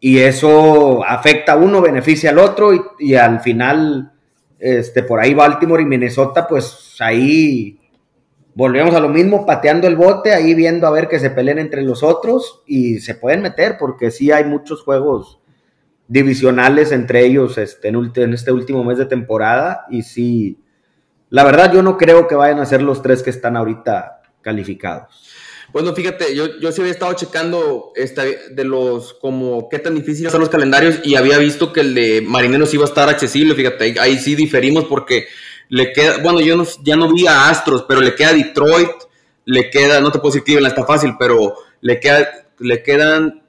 Y eso afecta a uno, beneficia al otro, y, al final, este, por ahí Baltimore y Minnesota, pues ahí volvemos a lo mismo, pateando el bote, ahí viendo a ver que se peleen entre los otros y se pueden meter, porque sí hay muchos juegos divisionales entre ellos este, en, este último mes de temporada, y sí la verdad, yo no creo que vayan a ser los tres que están ahorita calificados. Bueno, fíjate, yo, yo sí había estado checando esta, de los, como, qué tan difíciles son los calendarios y había visto que el de Marineros iba a estar accesible, fíjate, ahí, sí diferimos porque le queda, bueno, yo no, ya no vi a Astros, pero le queda Detroit, le queda, no te puedo decir Cleveland está fácil, pero le, queda, le quedan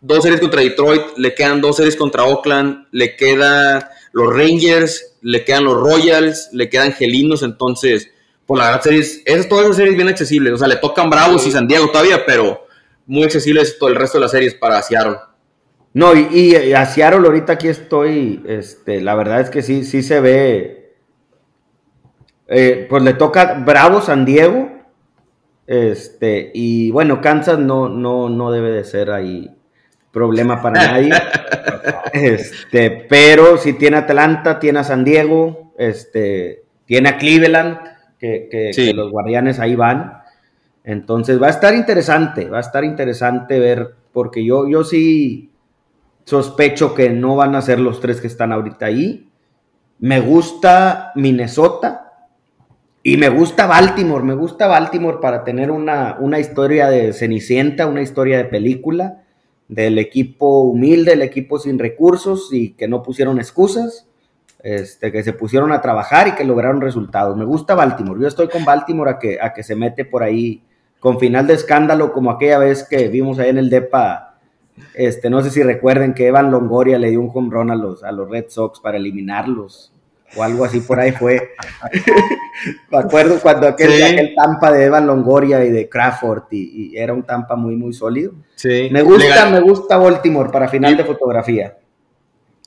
dos series contra Detroit, le quedan dos series contra Oakland, le queda los Rangers, le quedan los Royals, le quedan Gelinos, entonces, pues la verdad, series, esas, todas esas series bien accesibles, o sea, le tocan Bravos y San Diego todavía, pero muy accesibles todo el resto de las series para Seattle. No, y, y a Seattle ahorita aquí estoy, este, la verdad es que sí, sí se ve, eh, pues le toca Bravo San Diego, este, y bueno, Kansas no, no, no debe de ser ahí problema para nadie. este, pero si tiene Atlanta, tiene a San Diego, este, tiene a Cleveland, que, los guardianes ahí van. Entonces va a estar interesante, va a estar interesante ver, porque yo, yo sí sospecho que no van a ser los tres que están ahorita ahí. Me gusta Minnesota y me gusta Baltimore, me gusta Baltimore para tener una, una historia de Cenicienta, una historia de película del equipo humilde, el equipo sin recursos y que no pusieron excusas, este, que se pusieron a trabajar y que lograron resultados. Me gusta Baltimore, yo estoy con Baltimore a que, a que se mete por ahí con final de escándalo como aquella vez que vimos ahí en el DEPA, este, no sé si recuerden que Evan Longoria le dio un home a los, a los Red Sox para eliminarlos o algo así por ahí fue. Me acuerdo cuando aquel, aquel, Tampa de Evan Longoria y de Crawford y, era un Tampa muy, muy sólido. Sí. Me gusta, me gusta Baltimore para final de fotografía.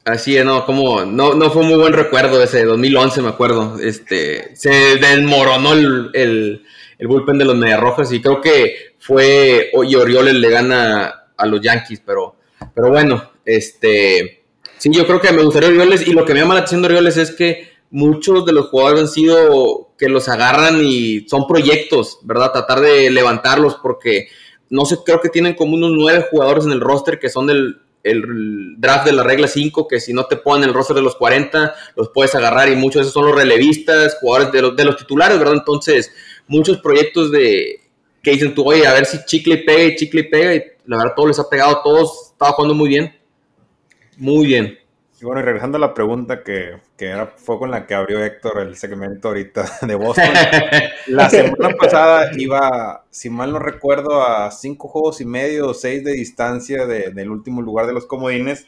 Así es, no, como, no, no fue muy buen recuerdo ese 2011, me acuerdo. Este, se desmoronó el, el, el bullpen de los Mediarrojas y creo que fue, y Orioles le gana a los Yankees, pero, pero bueno, este, Sí, yo creo que me gustaría Orioles y lo que me llama la atención de Orioles es que muchos de los jugadores han sido que los agarran y son proyectos, ¿verdad? Tratar de levantarlos porque no sé, creo que tienen como unos nueve jugadores en el roster que son del el draft de la regla 5, que si no te ponen el roster de los 40, los puedes agarrar y muchos de esos son los relevistas, jugadores de los, de los titulares, ¿verdad? Entonces, muchos proyectos de que dicen tú, oye, a ver si chicle y pega y chicle y pega, y la verdad todo les ha pegado, todos estaba jugando muy bien. Muy bien. Y bueno, y regresando a la pregunta que, era, fue con la que abrió Héctor el segmento ahorita de Boston. la semana pasada iba, si mal no recuerdo, a cinco juegos y medio o seis de distancia del último lugar de los comodines.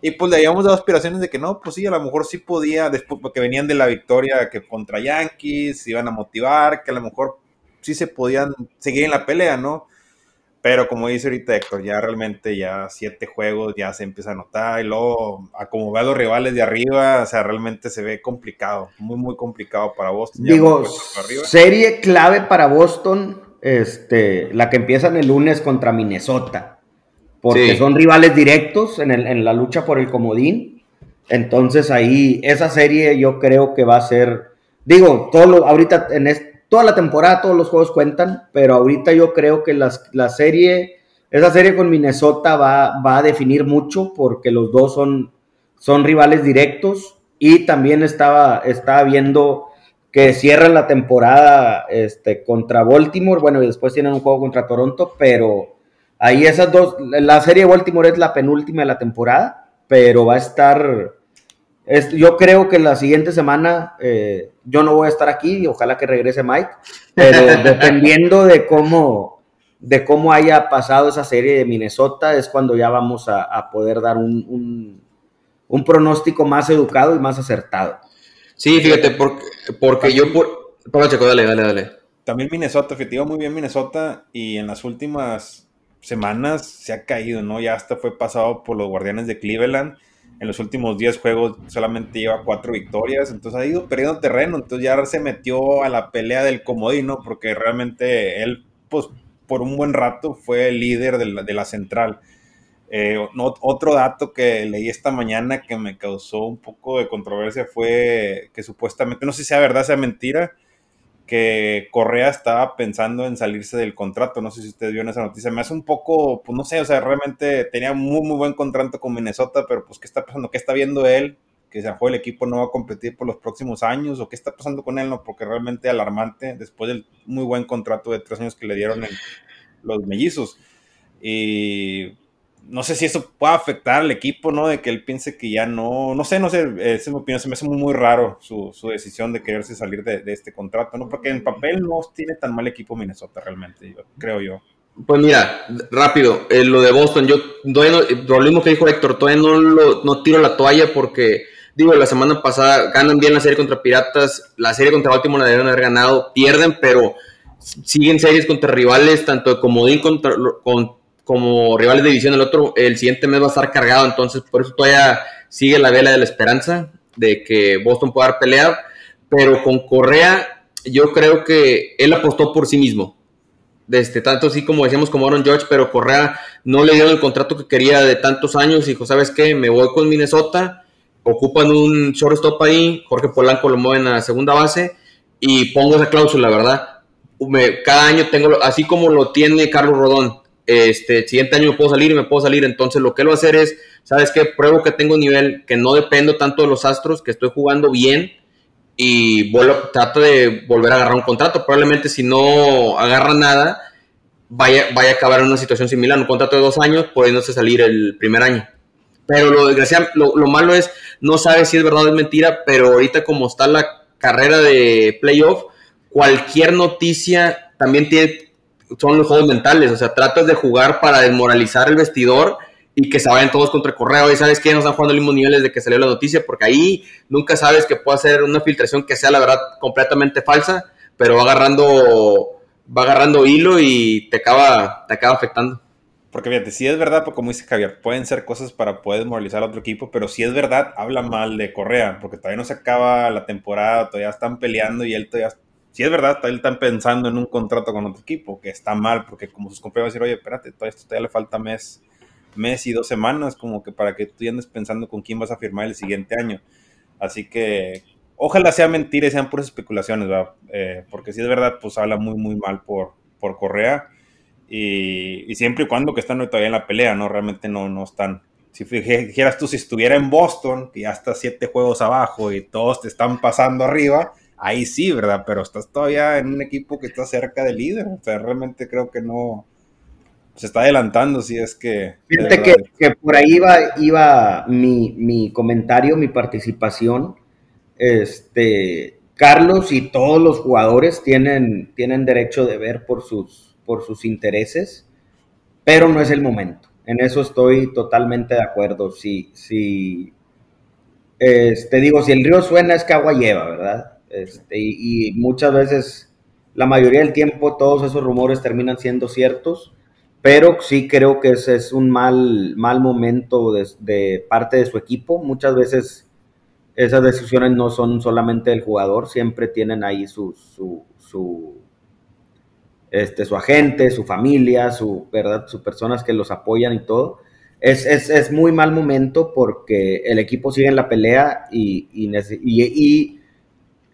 Y pues le habíamos dado aspiraciones de que no, pues sí, a lo mejor sí podía, después porque venían de la victoria que contra Yankees, iban a motivar, que a lo mejor sí se podían seguir en la pelea, ¿no? Pero como dice ahorita Héctor, ya realmente ya siete juegos ya se empieza a notar y luego a como ve a los rivales de arriba, o sea, realmente se ve complicado, muy, muy complicado para Boston. Digo, serie clave para Boston, este, la que empieza en el lunes contra Minnesota, porque son rivales directos en, el, en la lucha por el comodín. Entonces ahí, esa serie yo creo que va a ser, digo, todo ahorita en este toda la temporada, todos los juegos cuentan, pero ahorita yo creo que las, la serie, esa serie con Minnesota va, va a definir mucho porque los dos son, son rivales directos y también estaba, estaba viendo que cierran la temporada este, contra Baltimore, bueno, y después tienen un juego contra Toronto, pero ahí esas dos, la serie de Baltimore es la penúltima de la temporada, pero va a estar yo creo que la siguiente semana eh, yo no voy a estar aquí y ojalá que regrese Mike, pero dependiendo de cómo, de cómo haya pasado esa serie de Minnesota es cuando ya vamos a, poder dar un, pronóstico más educado y más acertado. Sí, fíjate, porque, porque yo por... dale, dale, dale. También Minnesota, efectivamente, muy bien Minnesota y en las últimas semanas se ha caído, ¿no? Ya hasta fue pasado por los Guardianes de Cleveland en los últimos 10 juegos solamente lleva 4 victorias, entonces ha ido perdiendo terreno, entonces ya se metió a la pelea del comodino, porque realmente él, pues, por un buen rato fue el líder de la, de la central. Eh, otro dato que leí esta mañana que me causó un poco de controversia fue que supuestamente, no sé si sea verdad, sea mentira, que Correa estaba pensando en salirse del contrato. No sé si ustedes vieron esa noticia. Me hace un poco, pues no sé, o sea, realmente tenía muy, muy buen contrato con Minnesota, pero pues, ¿qué está pasando? ¿Qué está viendo él? Que se el equipo no va a competir por los próximos años, o qué está pasando con él, no, porque realmente alarmante después del muy buen contrato de tres años que le dieron en los mellizos. Y no sé si eso puede afectar al equipo, ¿no? De que él piense que ya no, no sé, no sé, esa es mi opinión, se me hace muy, muy raro su, decisión de quererse salir de, este contrato, ¿no? Porque en papel no tiene tan mal equipo Minnesota realmente, creo yo. Pues mira, rápido, eh, lo de Boston, yo lo mismo que dijo Héctor, todavía no, lo, no tiro la toalla porque Digo, la semana pasada ganan bien la serie contra Piratas, la serie contra Baltimore la deben haber ganado, pierden, pero siguen series contra rivales, tanto de comodín contra, con, como rivales de división. El otro, el siguiente mes va a estar cargado, entonces por eso todavía sigue la vela de la esperanza de que Boston pueda dar pelea, pero con Correa yo creo que él apostó por sí mismo. Este, tanto así como decíamos como Aaron George, pero Correa no le dieron el contrato que quería de tantos años. Dijo, ¿sabes qué? Me voy con Minnesota, ocupan un shortstop ahí, Jorge Polanco lo mueven a segunda base y pongo esa cláusula, ¿verdad? cada año tengo, así como lo tiene Carlos Rodón, este, siguiente año me puedo salir y me puedo salir. Entonces lo que a hacer es, ¿sabes qué? Pruebo que tengo nivel, que no dependo tanto de los astros, que estoy jugando bien y vuelvo, trato de volver a agarrar un contrato. Probablemente si no agarra nada, vaya, vaya a acabar en una situación similar, un contrato de dos años, pudiéndose salir el primer año. Pero lo lo, lo, malo es, no sabes si es verdad o es mentira, pero ahorita como está la carrera de playoff, cualquier noticia también tiene, son los juegos mentales, o sea, tratas de jugar para desmoralizar el vestidor y que se vayan todos contra el correo. Y sabes que no están jugando los mismos niveles de que salió la noticia, porque ahí nunca sabes que puede ser una filtración que sea la verdad completamente falsa, pero va agarrando, va agarrando hilo y te acaba, te acaba afectando. Porque fíjate, si es verdad, como dice Javier, pueden ser cosas para poder moralizar a otro equipo, pero si es verdad, habla mal de Correa, porque todavía no se acaba la temporada, todavía están peleando y él todavía, si es verdad, todavía están pensando en un contrato con otro equipo, que está mal, porque como sus compañeros van a decir, oye, espérate, todavía, esto todavía le falta mes mes y dos semanas, como que para que tú andes pensando con quién vas a firmar el siguiente año. Así que ojalá sea mentira y sean puras especulaciones, ¿verdad? Eh, porque si es verdad, pues habla muy, muy mal por, por Correa. Y, siempre y cuando que están todavía en la pelea, ¿no? Realmente no, no están. Si dijeras tú, si estuviera en Boston, que ya está siete juegos abajo y todos te están pasando arriba, ahí sí, ¿verdad? Pero estás todavía en un equipo que está cerca del líder. O sea, realmente creo que no, se está adelantando, si es que... Fíjate que, por ahí iba, iba mi, comentario, mi participación. Este, Carlos y todos los jugadores tienen, tienen derecho de ver por sus, por sus intereses, pero no es el momento. En eso estoy totalmente de acuerdo. Si, si este, digo, si el río suena es que agua lleva, ¿verdad? Este, y muchas veces, la mayoría del tiempo, todos esos rumores terminan siendo ciertos pero sí creo que ese es un mal, mal momento de, parte de su equipo. Muchas veces esas decisiones no son solamente del jugador, siempre tienen ahí su, su, este, su agente, su familia, su, ¿verdad? sus personas que los apoyan y todo. Es, es, es muy mal momento porque el equipo sigue en la pelea y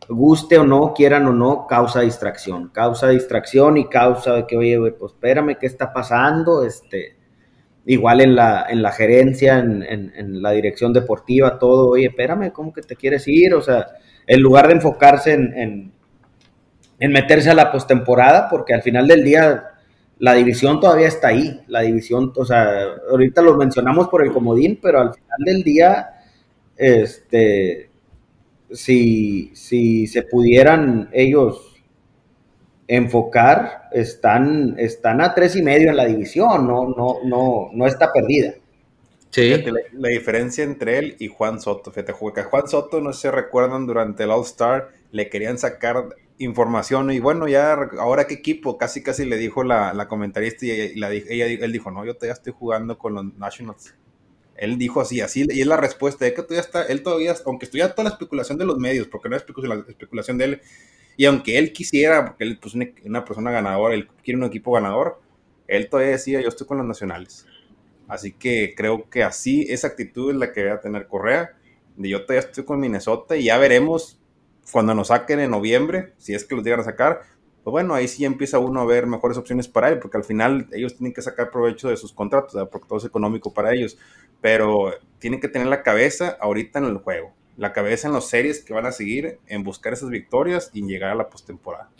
guste o no, quieran o no, causa distracción. Causa distracción y causa de que, oye, pues espérame, ¿qué está pasando? Este, igual en la, en la gerencia, en, la dirección deportiva, todo, oye, espérame, ¿cómo que te quieres ir? O sea, en lugar de enfocarse en, en meterse a la postemporada, porque al final del día la división todavía está ahí. La división, o sea, ahorita lo mencionamos por el comodín, pero al final del día, este si, si se pudieran ellos enfocar, están, están a tres y medio en la división, no, no, no, no está perdida. Sí. la, diferencia entre él y Juan Soto, fíjate, que Juan Soto, no se recuerdan, durante el All-Star le querían sacar información y bueno, ya ahora qué equipo, casi casi le dijo la, comentarista y, la, ella, él dijo, no, yo todavía estoy jugando con los Nationals. Él dijo así, así, y es la respuesta, de que todavía está, él todavía, aunque estuviera toda la especulación de los medios, porque no es la especulación de él, y aunque él quisiera, porque él es pues, una persona ganadora, él quiere un equipo ganador, él todavía decía, yo estoy con los nacionales. Así que creo que así, esa actitud es la que va a tener Correa, de yo todavía estoy con Minnesota, y ya veremos cuando nos saquen en noviembre, si es que los llegan a sacar, pues bueno, ahí sí empieza uno a ver mejores opciones para él, porque al final ellos tienen que sacar provecho de sus contratos, porque todo es económico para ellos pero tienen que tener la cabeza ahorita en el juego, la cabeza en las series que van a seguir, en buscar esas victorias y llegar a la postemporada.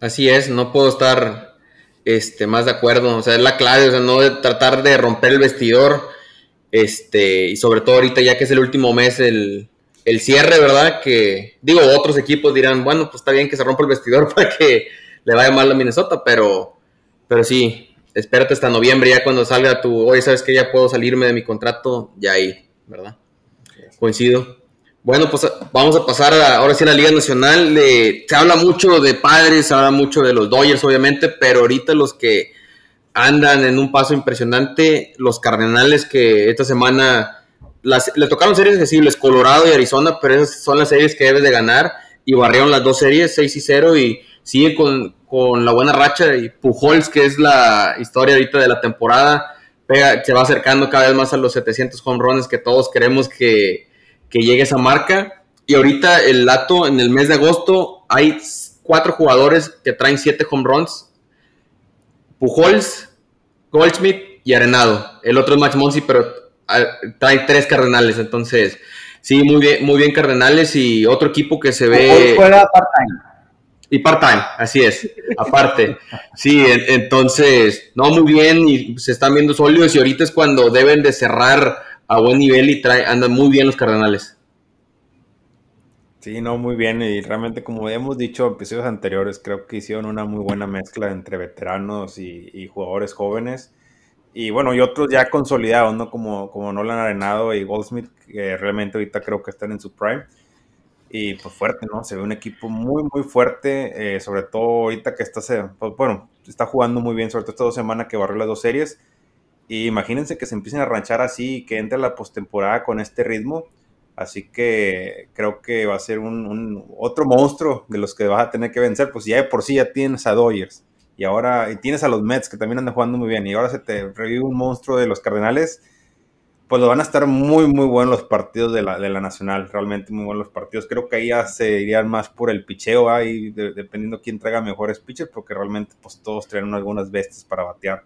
Así es, no puedo estar este, más de acuerdo, o sea, es la clave, o sea, no tratar de romper el vestidor, este, y sobre todo ahorita ya que es el último mes, el, el cierre, ¿verdad? Que, digo, otros equipos dirán, bueno, pues está bien que se rompa el vestidor para que le vaya mal a Minnesota, pero, pero sí, espérate hasta noviembre, ya cuando salga tu, hoy sabes que ya puedo salirme de mi contrato, ya ahí, ¿verdad? Coincido. Bueno, pues vamos a pasar ahora sí a la Liga Nacional. se habla mucho de padres, se habla mucho de los Dodgers, obviamente, pero ahorita los que andan en un paso impresionante, los Cardenales que esta semana le tocaron series accesibles, Colorado y Arizona, pero esas son las series que debes de ganar y barrieron las dos series, 6 y 0 y sigue con, la buena racha y Pujols, que es la historia ahorita de la temporada, se va acercando cada vez más a los 700 home runs que todos queremos que, que llegue esa marca. Y ahorita el dato, en el mes de agosto hay cuatro jugadores que traen siete home runs. Pujols, Goldschmidt y Arenado. El otro es Max Monsi, pero ah, trae tres cardenales. Entonces, sí, muy bien, muy bien cardenales y otro equipo que se ve... Juega part-time. Y part-time, así es, aparte. Sí, entonces, no, muy bien y se están viendo sólidos y ahorita es cuando deben de cerrar a buen nivel y trae, andan muy bien los Cardenales. Sí, no, muy bien. Y realmente, como hemos dicho en episodios anteriores, creo que hicieron una muy buena mezcla entre veteranos y, jugadores jóvenes. Y bueno, y otros ya consolidados, ¿no? Como, como Nolan Arenado y Goldsmith, que realmente ahorita creo que están en su prime. Y pues fuerte, ¿no? Se ve un equipo muy, muy fuerte, eh, sobre todo ahorita que está, pues, bueno, está jugando muy bien, sobre todo esta dos semanas que barrió las dos series. Y imagínense que se empiecen a ranchar así, que entre la postemporada con este ritmo. Así que creo que va a ser un, otro monstruo de los que vas a tener que vencer. Pues ya de por sí ya tienes a Dodgers. Y ahora y tienes a los Mets que también andan jugando muy bien. Y ahora se te revive un monstruo de los Cardenales. Pues lo van a estar muy, muy buenos los partidos de la, de la Nacional. Realmente muy buenos los partidos. Creo que ahí ya se irían más por el picheo. Ahí dependiendo quién traiga mejores pitchers. Porque realmente pues todos traen algunas bestias para batear.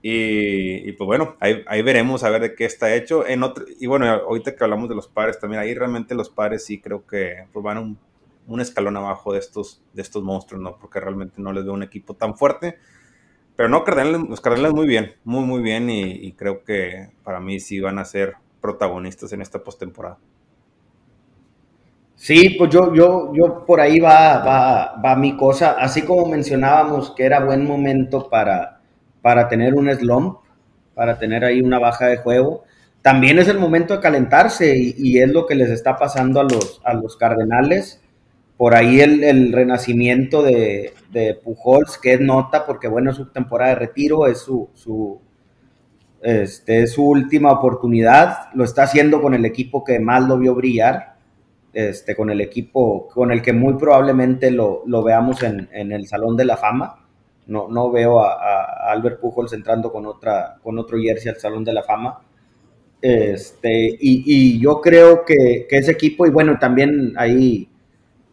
Y, pues bueno, ahí, veremos a ver de qué está hecho. En otro, y bueno, ahorita que hablamos de los pares también, ahí realmente los pares sí creo que pues van un, un, escalón abajo de estos, de estos monstruos, ¿no? Porque realmente no les veo un equipo tan fuerte. Pero no, los Cardenales muy bien, muy, muy bien. Y, creo que para mí sí van a ser protagonistas en esta postemporada. Sí, pues yo, yo, yo por ahí va, va, va mi cosa. Así como mencionábamos que era buen momento para para tener un slump, para tener ahí una baja de juego. También es el momento de calentarse y, es lo que les está pasando a los, a los Cardenales. Por ahí el, renacimiento de, Pujols, que es nota, porque bueno, su temporada de retiro, es su, este, última oportunidad. Lo está haciendo con el equipo que más lo vio brillar, este, con el equipo con el que muy probablemente lo, veamos en, el Salón de la Fama no, no veo a, Albert Pujols entrando con, otra, con otro jersey al Salón de la Fama. Este, y, yo creo que, ese equipo, y bueno, también hay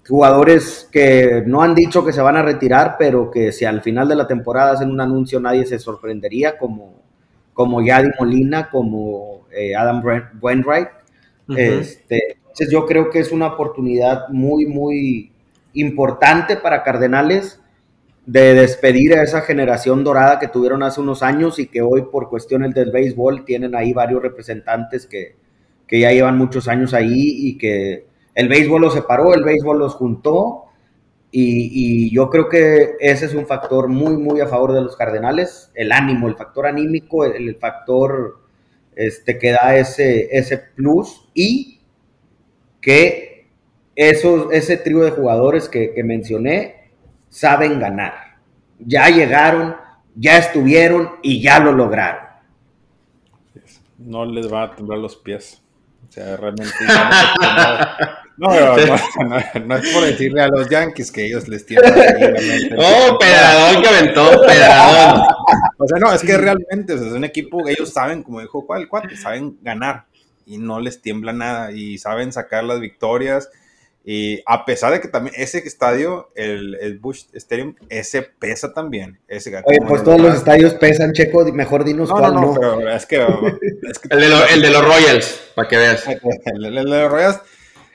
jugadores que no han dicho que se van a retirar, pero que si al final de la temporada hacen un anuncio nadie se sorprendería, como, como Yadi Molina, como eh, Adam Wainwright. este, entonces yo creo que es una oportunidad muy, muy importante para Cardenales de despedir a esa generación dorada que tuvieron hace unos años y que hoy por cuestiones del béisbol tienen ahí varios representantes que, ya llevan muchos años ahí y que el béisbol los separó, el béisbol los juntó y, yo creo que ese es un factor muy, muy a favor de los Cardenales, el ánimo, el factor anímico, el, factor este, que da ese, ese plus y que esos, ese trío de jugadores que, que mencioné saben ganar. Ya llegaron, ya estuvieron y ya lo lograron. No les va a temblar los pies. O sea, realmente. No, no, es por decirle a los Yankees que ellos les tienen. Oh, pedradón que aventó, pedradón. O sea, no, es que realmente es un equipo, ellos saben, como dijo el cuate, saben ganar y no les tiembla nada y saben sacar las victorias y a pesar de que también ese estadio, el, el Bush Stadium, ese pesa también. Ese, Oye, pues todos los estadios pesan, Checo, mejor dinos cuál no. pero es que... el, de los Royals, para que veas. El, de los Royals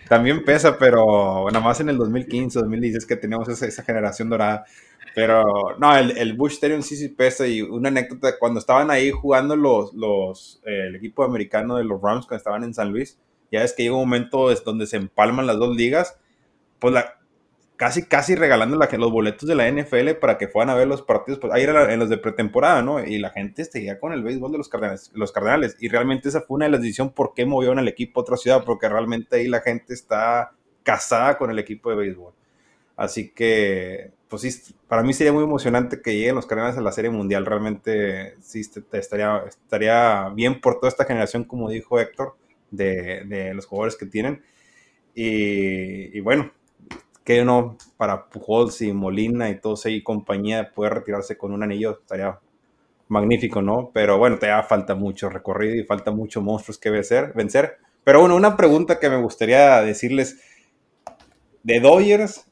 también pesa, pero nada más en el 2015, 2016 que teníamos esa, esa generación dorada. Pero no, el, el, Bush Stadium sí sí pesa. Y una anécdota, cuando estaban ahí jugando los, los, el equipo americano de los Rams, cuando estaban en San Luis, ya es que llega un momento donde se empalman las dos ligas, pues la, casi, casi regalando los boletos de la NFL para que fueran a ver los partidos, pues ahí era en los de pretemporada, ¿no? Y la gente seguía con el béisbol de los cardenales, los cardenales. Y realmente esa fue una de las decisiones por qué movieron al equipo a otra ciudad, porque realmente ahí la gente está casada con el equipo de béisbol. Así que, pues sí, para mí sería muy emocionante que lleguen los cardenales a la Serie Mundial. Realmente sí estaría, estaría bien por toda esta generación, como dijo Héctor, de, de los jugadores que tienen. Y, y bueno, que no para Pujols y Molina y todos ahí compañía poder retirarse con un anillo estaría magnífico, ¿no? Pero bueno, todavía falta mucho recorrido y falta muchos monstruos que vencer. vencer. Pero bueno, una pregunta que me gustaría decirles de Dodgers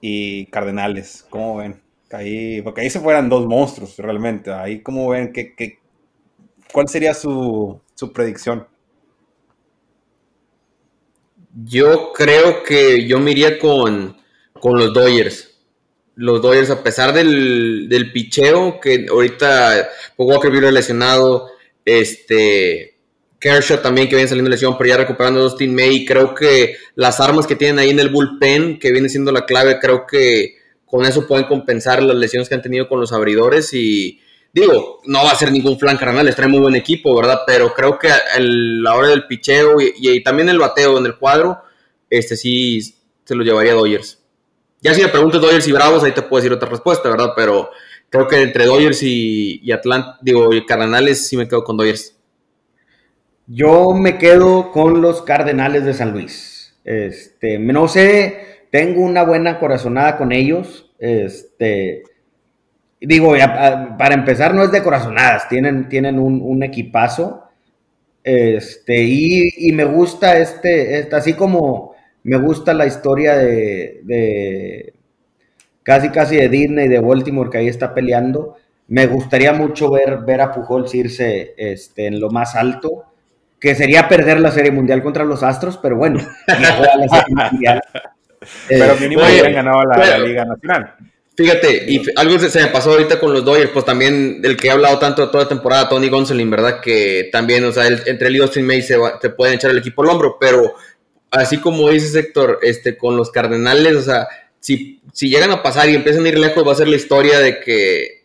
y Cardenales, ¿cómo ven? Ahí, porque ahí se fueran dos monstruos realmente. Ahí, ¿cómo ven? ¿Qué, qué, cuál sería su, su predicción? Yo creo que yo me iría con, los Dodgers. Los Dodgers, a pesar del, del picheo, que ahorita Walker vino lesionado, este, Kershaw también que viene saliendo lesión, pero ya recuperando a Dustin May, creo que las armas que tienen ahí en el bullpen, que viene siendo la clave, creo que con eso pueden compensar las lesiones que han tenido con los abridores y, Digo, no va a ser ningún flan carnal, trae muy buen equipo, ¿verdad? Pero creo que a la hora del picheo y, también el bateo en el cuadro, este sí se lo llevaría Dodgers. Ya si me preguntas Dodgers y Bravos, ahí te puedo decir otra respuesta, ¿verdad? Pero creo que entre Dodgers y, y Atlanta, digo, y Cardenales, sí me quedo con Dodgers. Yo me quedo con los Cardenales de San Luis. Este, no sé, tengo una buena corazonada con ellos. Este, digo, para empezar, no es de corazonadas, tienen, tienen un, equipazo. Este, y, me gusta este, este, así como me gusta la historia de, casi casi de Disney, de Baltimore, que ahí está peleando. Me gustaría mucho ver, ver a Pujols irse este, en lo más alto, que sería perder la Serie Mundial contra los Astros, pero bueno, la Serie Mundial. Pero mínimo hubieran ganado la Liga Nacional. Fíjate, y algo se, me pasó ahorita con los Dodgers, pues también del que he hablado tanto toda la temporada, Tony Gonsolin, ¿verdad? Que también, o sea, entre él y Austin May se, pueden echar el equipo al hombro, pero así como dice Héctor, este, con los Cardenales, o sea, si, si llegan a pasar y empiezan a ir lejos, va a ser la historia de que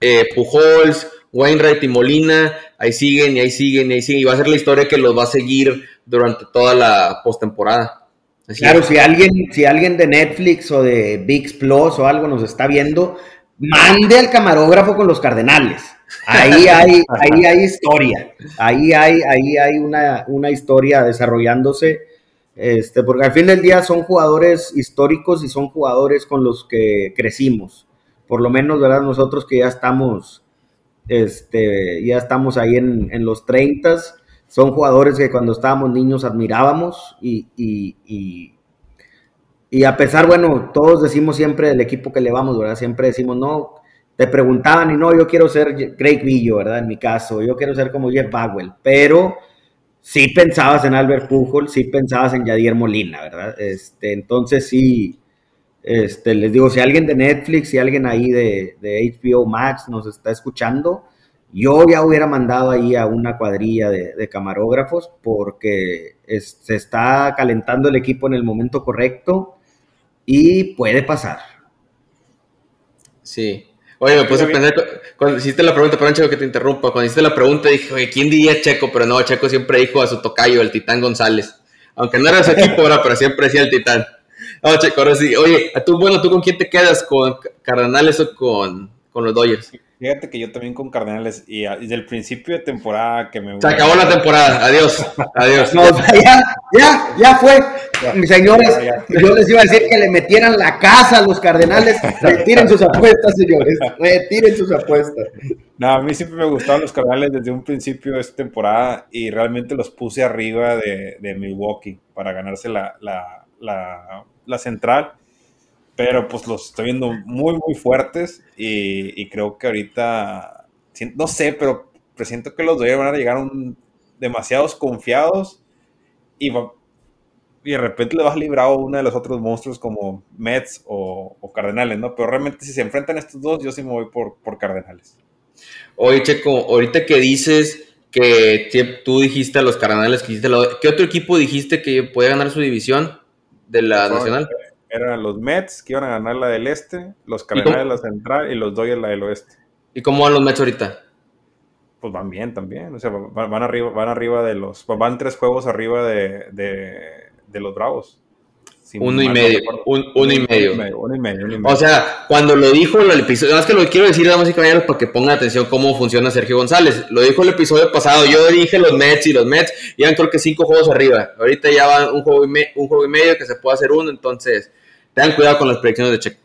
eh, Pujols, Wainwright y Molina, ahí siguen y ahí siguen y ahí siguen, y va a ser la historia que los va a seguir durante toda la postemporada claro, si alguien, si alguien de Netflix o de VIX Plus o algo nos está viendo, mande al camarógrafo con los cardenales. Ahí hay, ahí hay historia. Ahí hay, ahí hay una, una historia desarrollándose. Este, porque al fin del día son jugadores históricos y son jugadores con los que crecimos. Por lo menos, ¿verdad? Nosotros que ya estamos, este, ya estamos ahí en, en los 30 son jugadores que cuando estábamos niños admirábamos y, y, y, a pesar, bueno, todos decimos siempre del equipo que le vamos, ¿verdad? Siempre decimos, no, te preguntaban y no, yo quiero ser Craig Villo, ¿verdad? En mi caso, yo quiero ser como Jeff Bagwell, pero sí pensabas en Albert Pujol, sí pensabas en Yadier Molina, ¿verdad? Este, entonces sí, este, les digo, si alguien de Netflix, si alguien ahí de, de HBO Max nos está escuchando, yo ya hubiera mandado ahí a una cuadrilla de, camarógrafos porque se está calentando el equipo en el momento correcto y puede pasar. Sí. Oye, me puse a pensar, cuando hiciste la pregunta, perdón Checo que te interrumpa, cuando hiciste la pregunta dije, oye, ¿quién diría Checo? Pero no, Checo siempre dijo a su tocayo, el Titán González. Aunque no era su equipo ahora, pero siempre decía el Titán. No, Checo, ahora sí. Oye, tú, bueno, ¿tú con quién te quedas? ¿Con Cardenales o con, con los Dodgers? Fíjate que yo también con Cardenales y desde el principio de temporada que me... Se acabó la temporada, adiós, adiós. No, ya, ya, ya fue. Mis señores, yo les iba a decir que le metieran la casa a los Cardenales. Retiren sus apuestas, señores, retiren sus apuestas. No, a mí siempre me gustaban los Cardenales desde un principio de esta temporada y realmente los puse arriba de, de Milwaukee para ganarse la, la, la, la central pero pues los estoy viendo muy, muy fuertes y, creo que ahorita, no sé, pero presiento que los Dodgers van a llegar un, demasiados confiados y, y de repente le vas a librar a uno de los otros monstruos como Mets o, Cardenales, ¿no? Pero realmente si se enfrentan estos dos, yo sí me voy por, por Cardenales. Oye, Checo, ahorita que dices que tú dijiste a los Cardenales que ¿qué otro equipo dijiste que puede ganar su división de la Nacional? Eran los Mets que iban a ganar la del este, los Cardenales la central y los Dodgers la del oeste. ¿Y cómo van los Mets ahorita? Pues van bien también. O sea, van, arriba, van arriba de los. Van tres juegos arriba de, de los Bravos uno, y medio, uno, y medio. Uno y medio. O sea, cuando lo dijo el episodio, es que lo que quiero decir, damas y caballeros, para que pongan atención cómo funciona Sergio González. Lo dijo el episodio pasado, yo dije los Mets y los Mets iban creo que cinco juegos arriba. Ahorita ya van un juego y, un juego y medio que se puede hacer uno, entonces tengan cuidado con las predicciones de Checo.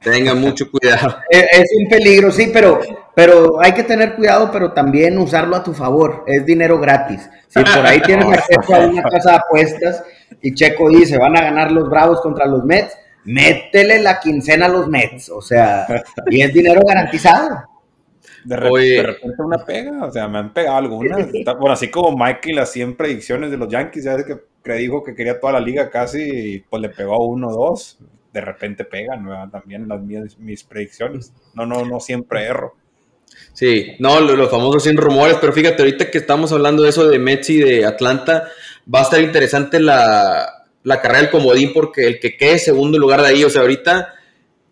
Tengan mucho cuidado. Es un peligro, sí, pero, pero hay que tener cuidado, pero también usarlo a tu favor. Es dinero gratis. Si por ahí tienes acceso a una casa de apuestas y Checo dice, van a ganar los Bravos contra los Mets, métele la quincena a los Mets, o sea, y es dinero garantizado. De, repente una pega, o sea, me han pegado algunas. Bueno, así como Michael las 100 predicciones de los Yankees, ya que, que dijo que quería toda la liga casi, y pues le pegó uno o dos. De repente pegan también las mis, mis predicciones. No, no, no siempre erro. Sí, no, los, famosos 100 rumores, pero fíjate, ahorita que estamos hablando de eso de Mets y de Atlanta, va a estar interesante la, carrera del comodín porque el que quede segundo lugar de ahí, o sea, ahorita,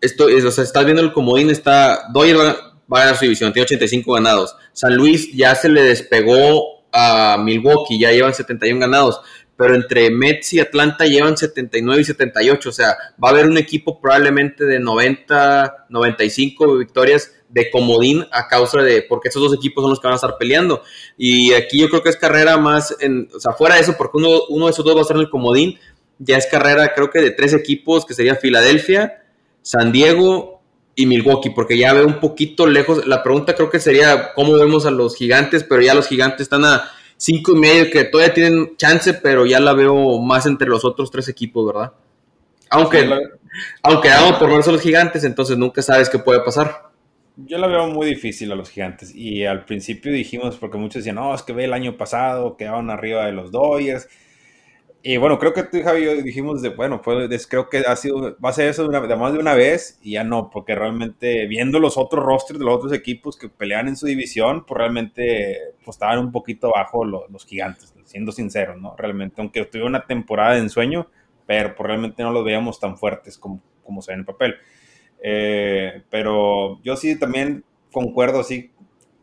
esto, es, o sea, estás viendo el comodín, está, Doyer va, a ganar su división, tiene 85 ganados. San Luis ya se le despegó a Milwaukee, ya llevan 71 ganados, pero entre Mets y Atlanta llevan 79 y 78, o sea, va a haber un equipo probablemente de 90, 95 victorias de comodín a causa de, porque esos dos equipos son los que van a estar peleando. Y aquí yo creo que es carrera más, en, o sea, fuera de eso, porque uno, uno de esos dos va a estar en el comodín, ya es carrera creo que de tres equipos, que sería Filadelfia, San Diego y Milwaukee, porque ya veo un poquito lejos, la pregunta creo que sería cómo vemos a los gigantes, pero ya los gigantes están a cinco y medio, que todavía tienen chance, pero ya la veo más entre los otros tres equipos, ¿verdad? Aunque, aunque damos por verse los gigantes, entonces nunca sabes qué puede pasar. Yo la veo muy difícil a los gigantes. Y al principio dijimos, porque muchos decían, no, es que ve el año pasado, quedaban arriba de los Dodgers. Y bueno, creo que tú y Javi dijimos, de, bueno, pues creo que ha sido, va a ser eso de, más de una vez y ya no, porque realmente viendo los otros rosters de los otros equipos que pelean en su división, pues realmente pues, estaban un poquito abajo los, los gigantes, siendo sinceros, ¿no? Realmente, aunque tuve una temporada de ensueño, pero pues, realmente no los veíamos tan fuertes como, como se ve en el papel. Eh, pero yo sí también concuerdo, así,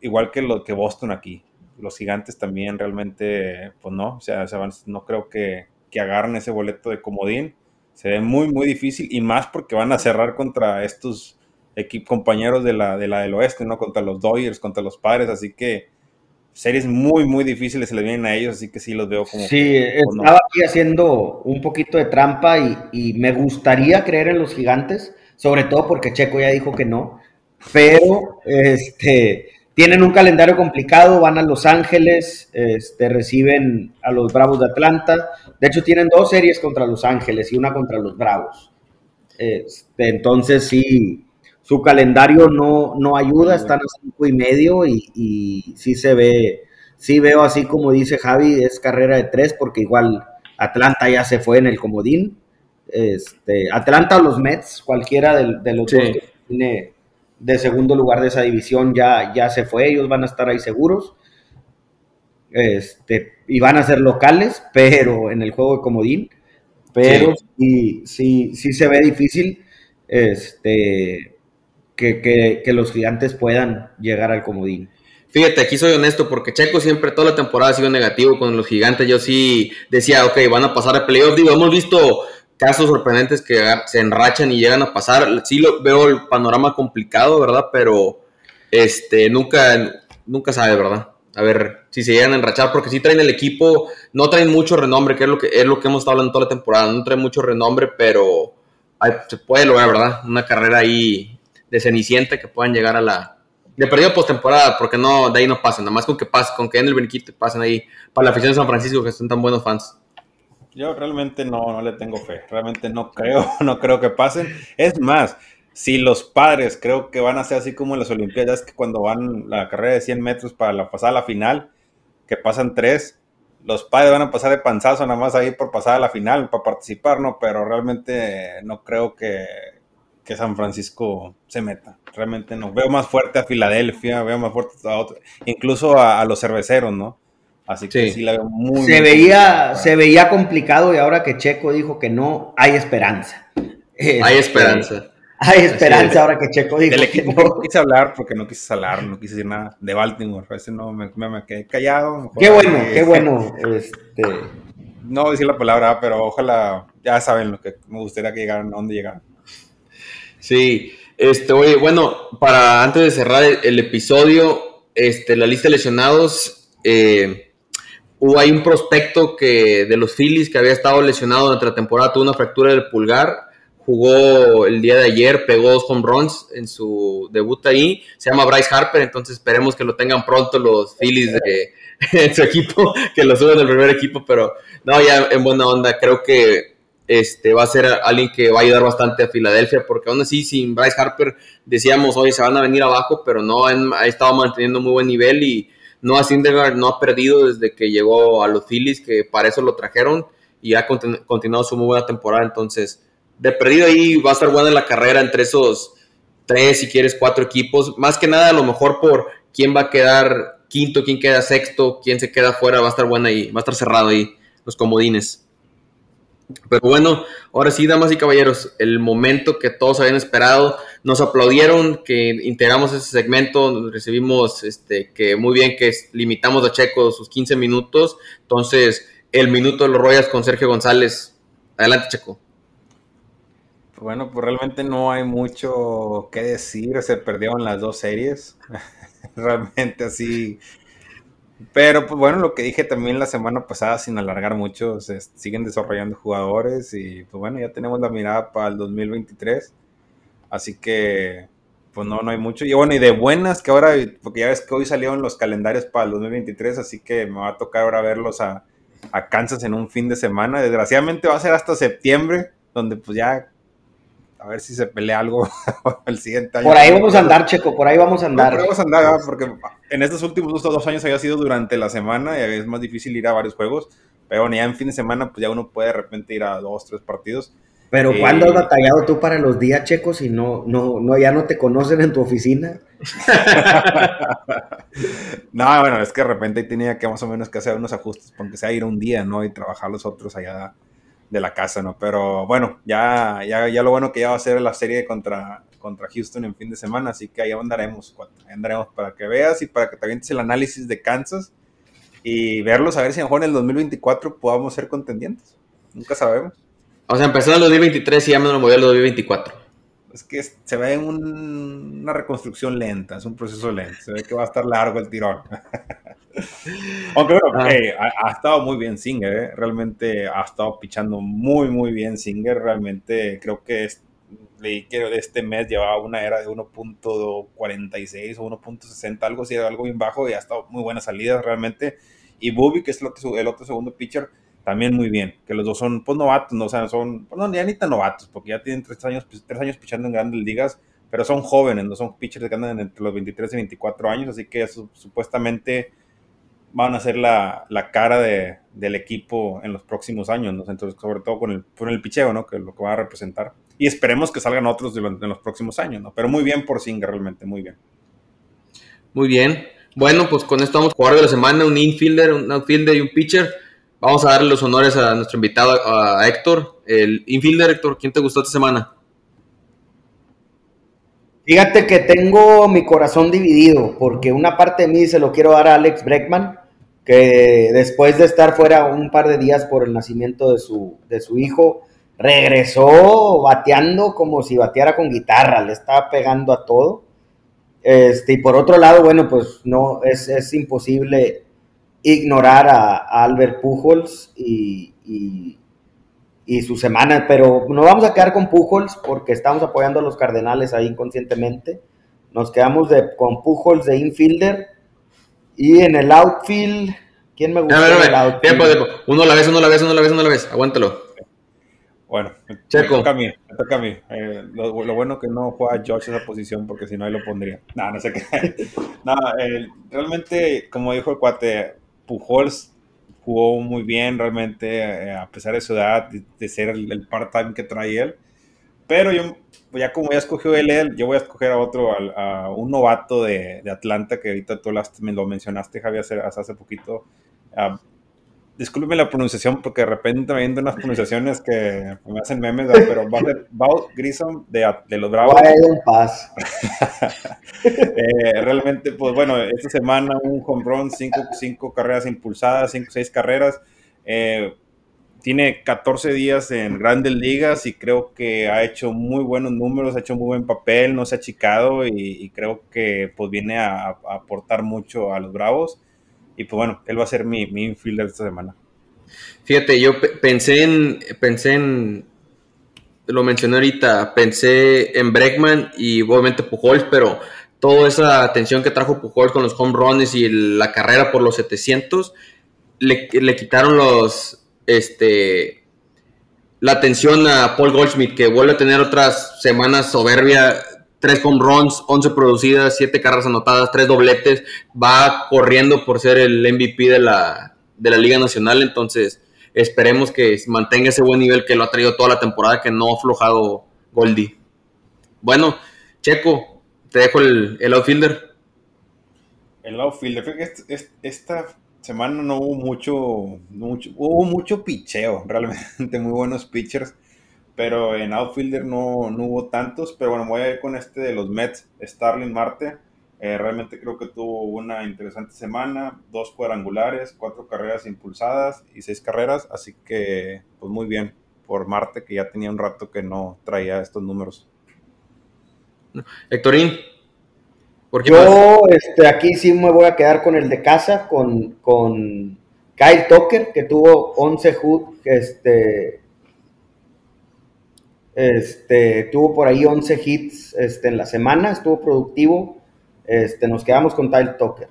igual que lo que Boston aquí. Los gigantes también realmente, pues no, o sea, no creo que, que agarren ese boleto de comodín. Se ve muy, muy difícil y más porque van a cerrar contra estos compañeros de la, de la del oeste, ¿no? Contra los Dodgers, contra los Padres, así que series muy, muy difíciles se le vienen a ellos, así que sí los veo como... Sí, estaba aquí haciendo un poquito de trampa y, y me gustaría creer en los gigantes, sobre todo porque Checo ya dijo que no, pero este, tienen un calendario complicado, van a Los Ángeles, este, reciben a los Bravos de Atlanta, de hecho tienen dos series contra Los Ángeles y una contra los Bravos. Este, entonces sí, su calendario no, no ayuda, están a cinco y medio y, y sí se ve, sí veo así como dice Javi, es carrera de tres porque igual Atlanta ya se fue en el comodín, este, Atlanta o los Mets, cualquiera de, los dos que tiene de segundo lugar de esa división ya, ya se fue, ellos van a estar ahí seguros. Este, y van a ser locales, pero en el juego de comodín. Pero sí, sí, sí, se ve difícil este, que, que, los gigantes puedan llegar al comodín. Fíjate, aquí soy honesto porque Checo siempre toda la temporada ha sido negativo con los gigantes. Yo sí decía, ok, van a pasar a playoff. Digo, hemos visto casos sorprendentes que se enrachan y llegan a pasar. Sí lo, veo el panorama complicado, ¿verdad? Pero este, nunca, nunca sabe, ¿verdad? A ver si se llegan a enrachar, porque sí traen el equipo, no traen mucho renombre, que es lo que, es lo que hemos estado hablando toda la temporada, no traen mucho renombre, pero se puede lograr, ¿verdad? Una carrera ahí de cenicienta que puedan llegar a la... De perdido postemporada, porque no, de ahí no pasen, nada más con que pasen, con que en el Beniquito pasen ahí, para la afición de San Francisco, que son tan buenos fans. Yo realmente no, no le tengo fe. Realmente no creo, no creo que pasen. Es más, si los padres creo que van a ser así como en las Olimpiadas, que cuando van la carrera de 100 metros para la pasada a la final, que pasan tres, los padres van a pasar de panzazo nada más ahí por pasar a la final, para participar, ¿no? Pero realmente no creo que, que San Francisco se meta. Realmente no. Veo más fuerte a Filadelfia, veo más fuerte a otros, incluso a los cerveceros, ¿no? Así que sí, la veo muy. Se, veía, se veía complicado y ahora que Checo dijo que no, hay esperanza. hay esperanza. Hay esperanza ahora que Checo dijo. Del equipo no. quise hablar porque no quise hablar, no quise decir nada de Baltimore. A veces no me, me, quedé callado. Qué bueno, qué bueno. Este... No voy a decir la palabra, pero ojalá ya saben lo que me gustaría que llegaran, a dónde llegaran. Sí, este, oye, bueno, para antes de cerrar el, episodio, este, la lista de lesionados, eh, hubo ahí un prospecto que de los Phillies que había estado lesionado durante la temporada, tuvo una fractura del pulgar jugó el día de ayer, pegó dos home runs en su debut ahí, se llama Bryce Harper, entonces esperemos que lo tengan pronto los Phillies de, su equipo, que lo suben al primer equipo, pero no, ya en buena onda, creo que este va a ser alguien que va a ayudar bastante a Filadelfia, porque aún así sin Bryce Harper decíamos, hoy se van a venir abajo, pero no, ha estado manteniendo muy buen nivel y no ha perdido desde que llegó a los Phillies, que para eso lo trajeron y ha continuado su muy buena temporada, entonces de perdido ahí va a estar buena la carrera entre esos tres, si quieres, cuatro equipos. Más que nada, a lo mejor por quién va a quedar quinto, quién queda sexto, quién se queda fuera, va a estar buena ahí, va a estar cerrado ahí, los comodines. Pero bueno, ahora sí, damas y caballeros, el momento que todos habían esperado, nos aplaudieron que integramos ese segmento, recibimos este, que muy bien que limitamos a Checo sus 15 minutos, entonces el minuto de los Royals con Sergio González. Adelante, Checo. Bueno, pues realmente no hay mucho que decir, se perdieron las dos series, realmente así. Pero pues bueno, lo que dije también la semana pasada, sin alargar mucho, se siguen desarrollando jugadores y pues bueno, ya tenemos la mirada para el 2023, así que pues no, no hay mucho. Y bueno, y de buenas que ahora, porque ya ves que hoy salieron los calendarios para el 2023, así que me va a tocar ahora verlos a, a Kansas en un fin de semana. Desgraciadamente va a ser hasta septiembre, donde pues ya a ver si se pelea algo el siguiente año. Por ahí vamos a andar, Checo, por ahí vamos a andar. por ahí vamos a andar, porque en estos últimos dos, años había sido durante la semana y es más difícil ir a varios juegos, pero bueno, ya en fin de semana pues ya uno puede de repente ir a dos, tres partidos. Pero eh, ¿cuándo has batallado tú para los días, Checo, si no, no, no, ya no te conocen en tu oficina? no, bueno, es que de repente tenía que más o menos que hacer unos ajustes, porque sea ir un día, ¿no? Y trabajar los otros allá de la casa, ¿no? Pero bueno, ya, ya, ya lo bueno que ya va a ser la serie contra, contra Houston en fin de semana, así que ahí andaremos, ahí andaremos para que veas y para que te avientes el análisis de Kansas y verlos a ver si mejor en el 2024 podamos ser contendientes. Nunca sabemos. O sea, empezó en el 2023 y ya me lo moví al 2024 es que se ve una reconstrucción lenta, es un proceso lento, se ve que va a estar largo el tirón. Aunque bueno, ah. ha, estado muy bien Singer, ¿eh? realmente ha estado pichando muy, muy bien Singer, realmente creo que leí que este mes llevaba una era de 1.46 o 1.60, algo así, algo bien bajo y ha estado muy buenas salidas realmente. Y Bubi, que es el otro, el otro segundo pitcher, también muy bien, que los dos son pues novatos, no, o sea, son, pues, no, ya ni tan novatos, porque ya tienen tres años, pues, tres años pichando en grandes ligas, pero son jóvenes, no son pitchers que andan entre los 23 y 24 años, así que supuestamente van a ser la, la cara de, del equipo en los próximos años, ¿no? Entonces, sobre todo con el, con el picheo, ¿no? Que es lo que va a representar. Y esperemos que salgan otros en los próximos años, ¿no? Pero muy bien por Singer, realmente, muy bien. Muy bien. Bueno, pues con esto vamos a jugar de la semana, un infielder, un outfielder y un pitcher. Vamos a darle los honores a nuestro invitado, a Héctor. El infielder, Héctor, ¿quién te gustó esta semana? Fíjate que tengo mi corazón dividido, porque una parte de mí se lo quiero dar a Alex Breckman, que después de estar fuera un par de días por el nacimiento de su, de su hijo, regresó bateando como si bateara con guitarra, le estaba pegando a todo. Este, y por otro lado, bueno, pues no, es, imposible ignorar a, Albert Pujols y, su semana, pero nos vamos a quedar con Pujols porque estamos apoyando a los Cardenales ahí inconscientemente. Nos quedamos de, con Pujols de infielder y en el outfield, ¿quién me gusta? el outfield? Tiempo, tiempo. Uno a la vez, uno a la vez, uno a la vez, uno a la vez. Aguántalo. Bueno, Checo. me toca a mí, me toca a mí. Eh, lo, bueno que no juega Josh esa posición porque si no ahí lo pondría. No, no sé qué. no, eh, realmente, como dijo el cuate, Pujols jugó muy bien realmente, eh, a pesar de su edad, de, ser el, el part-time que trae él. Pero yo pues ya como ya escogió él, yo voy a escoger a otro, a, un novato de, Atlanta, que ahorita tú me lo mencionaste, Javier, hace, hace poquito, discúlpeme la pronunciación porque de repente me vienen unas pronunciaciones que me hacen memes, pero a ser Bao Grissom de, de, los Bravos. paz. eh, realmente, pues bueno, esta semana un home run, cinco, cinco carreras impulsadas, cinco, seis carreras. Eh, tiene 14 días en grandes ligas y creo que ha hecho muy buenos números, ha hecho muy buen papel, no se ha achicado y, creo que pues viene a, aportar mucho a los Bravos. Y pues bueno, él va a ser mi, mi infielder esta semana. Fíjate, yo pensé en, pensé en, lo mencioné ahorita, pensé en Breckman y obviamente Pujols, pero toda esa atención que trajo Pujols con los home runs y la carrera por los 700, le, le quitaron los, este, la atención a Paul Goldschmidt, que vuelve a tener otras semanas soberbia tres home runs, 11 producidas, 7 carreras anotadas, 3 dobletes, va corriendo por ser el MVP de la, de la Liga Nacional, entonces esperemos que mantenga ese buen nivel que lo ha traído toda la temporada, que no ha aflojado Goldie. Bueno, Checo, te dejo el, el outfielder. El outfielder, esta semana no hubo mucho, mucho, hubo mucho picheo, realmente muy buenos pitchers pero en outfielder no, no, hubo tantos, pero bueno, voy a ir con este de los Mets, Starling Marte. Eh, realmente creo que tuvo una interesante semana, dos cuadrangulares, cuatro carreras impulsadas y seis carreras, así que pues muy bien por Marte, que ya tenía un rato que no traía estos números. Héctorín. Yo este, aquí sí me voy a quedar con el de casa, con, con Kyle Tucker, que tuvo 11 este, este, tuvo por ahí 11 hits este, en la semana, estuvo productivo. Este, nos quedamos con Kyle Tucker.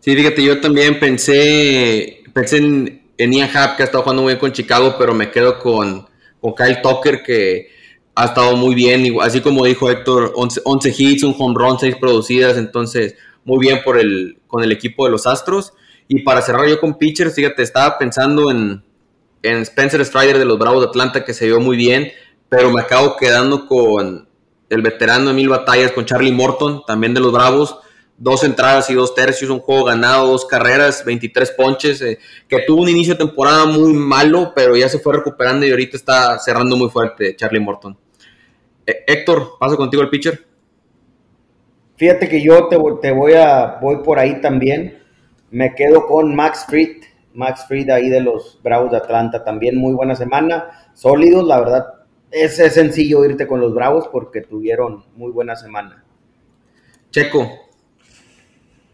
Sí, fíjate, yo también pensé, pensé en, Ian Happ, que ha estado jugando muy bien con Chicago, pero me quedo con, con Kyle Tucker, que ha estado muy bien, así como dijo Héctor, 11, hits, un home run, 6 producidas, entonces muy bien por el, con el equipo de los Astros. Y para cerrar yo con pitchers, fíjate, estaba pensando en, en Spencer Strider de los Bravos de Atlanta, que se vio muy bien pero me acabo quedando con el veterano Emil Batallas, con Charlie Morton, también de los Bravos. Dos entradas y dos tercios, un juego ganado, dos carreras, 23 ponches, eh, que tuvo un inicio de temporada muy malo, pero ya se fue recuperando y ahorita está cerrando muy fuerte Charlie Morton. Eh, Héctor, paso contigo el pitcher. Fíjate que yo te, te, voy a voy por ahí también. Me quedo con Max Fried, Max Fried ahí de los Bravos de Atlanta, también muy buena semana, sólidos, la verdad es, sencillo irte con los Bravos porque tuvieron muy buena semana. Checo.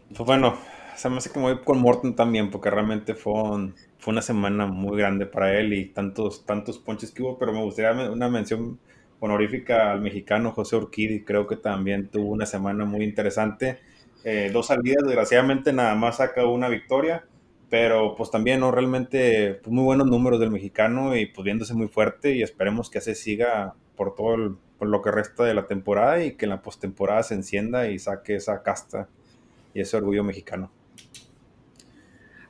Pues bueno, se me hace que voy con Morton también, porque realmente fue, fue una semana muy grande para él y tantos, tantos ponches que hubo, pero me gustaría una mención honorífica al mexicano José Urquidi, creo que también tuvo una semana muy interesante. Eh, dos salidas, desgraciadamente nada más saca una victoria, pero pues también, ¿no? Realmente pues, muy buenos números del mexicano y pues viéndose muy fuerte y esperemos que así siga por todo por lo que resta de la temporada y que en la postemporada se encienda y saque esa casta y ese orgullo mexicano.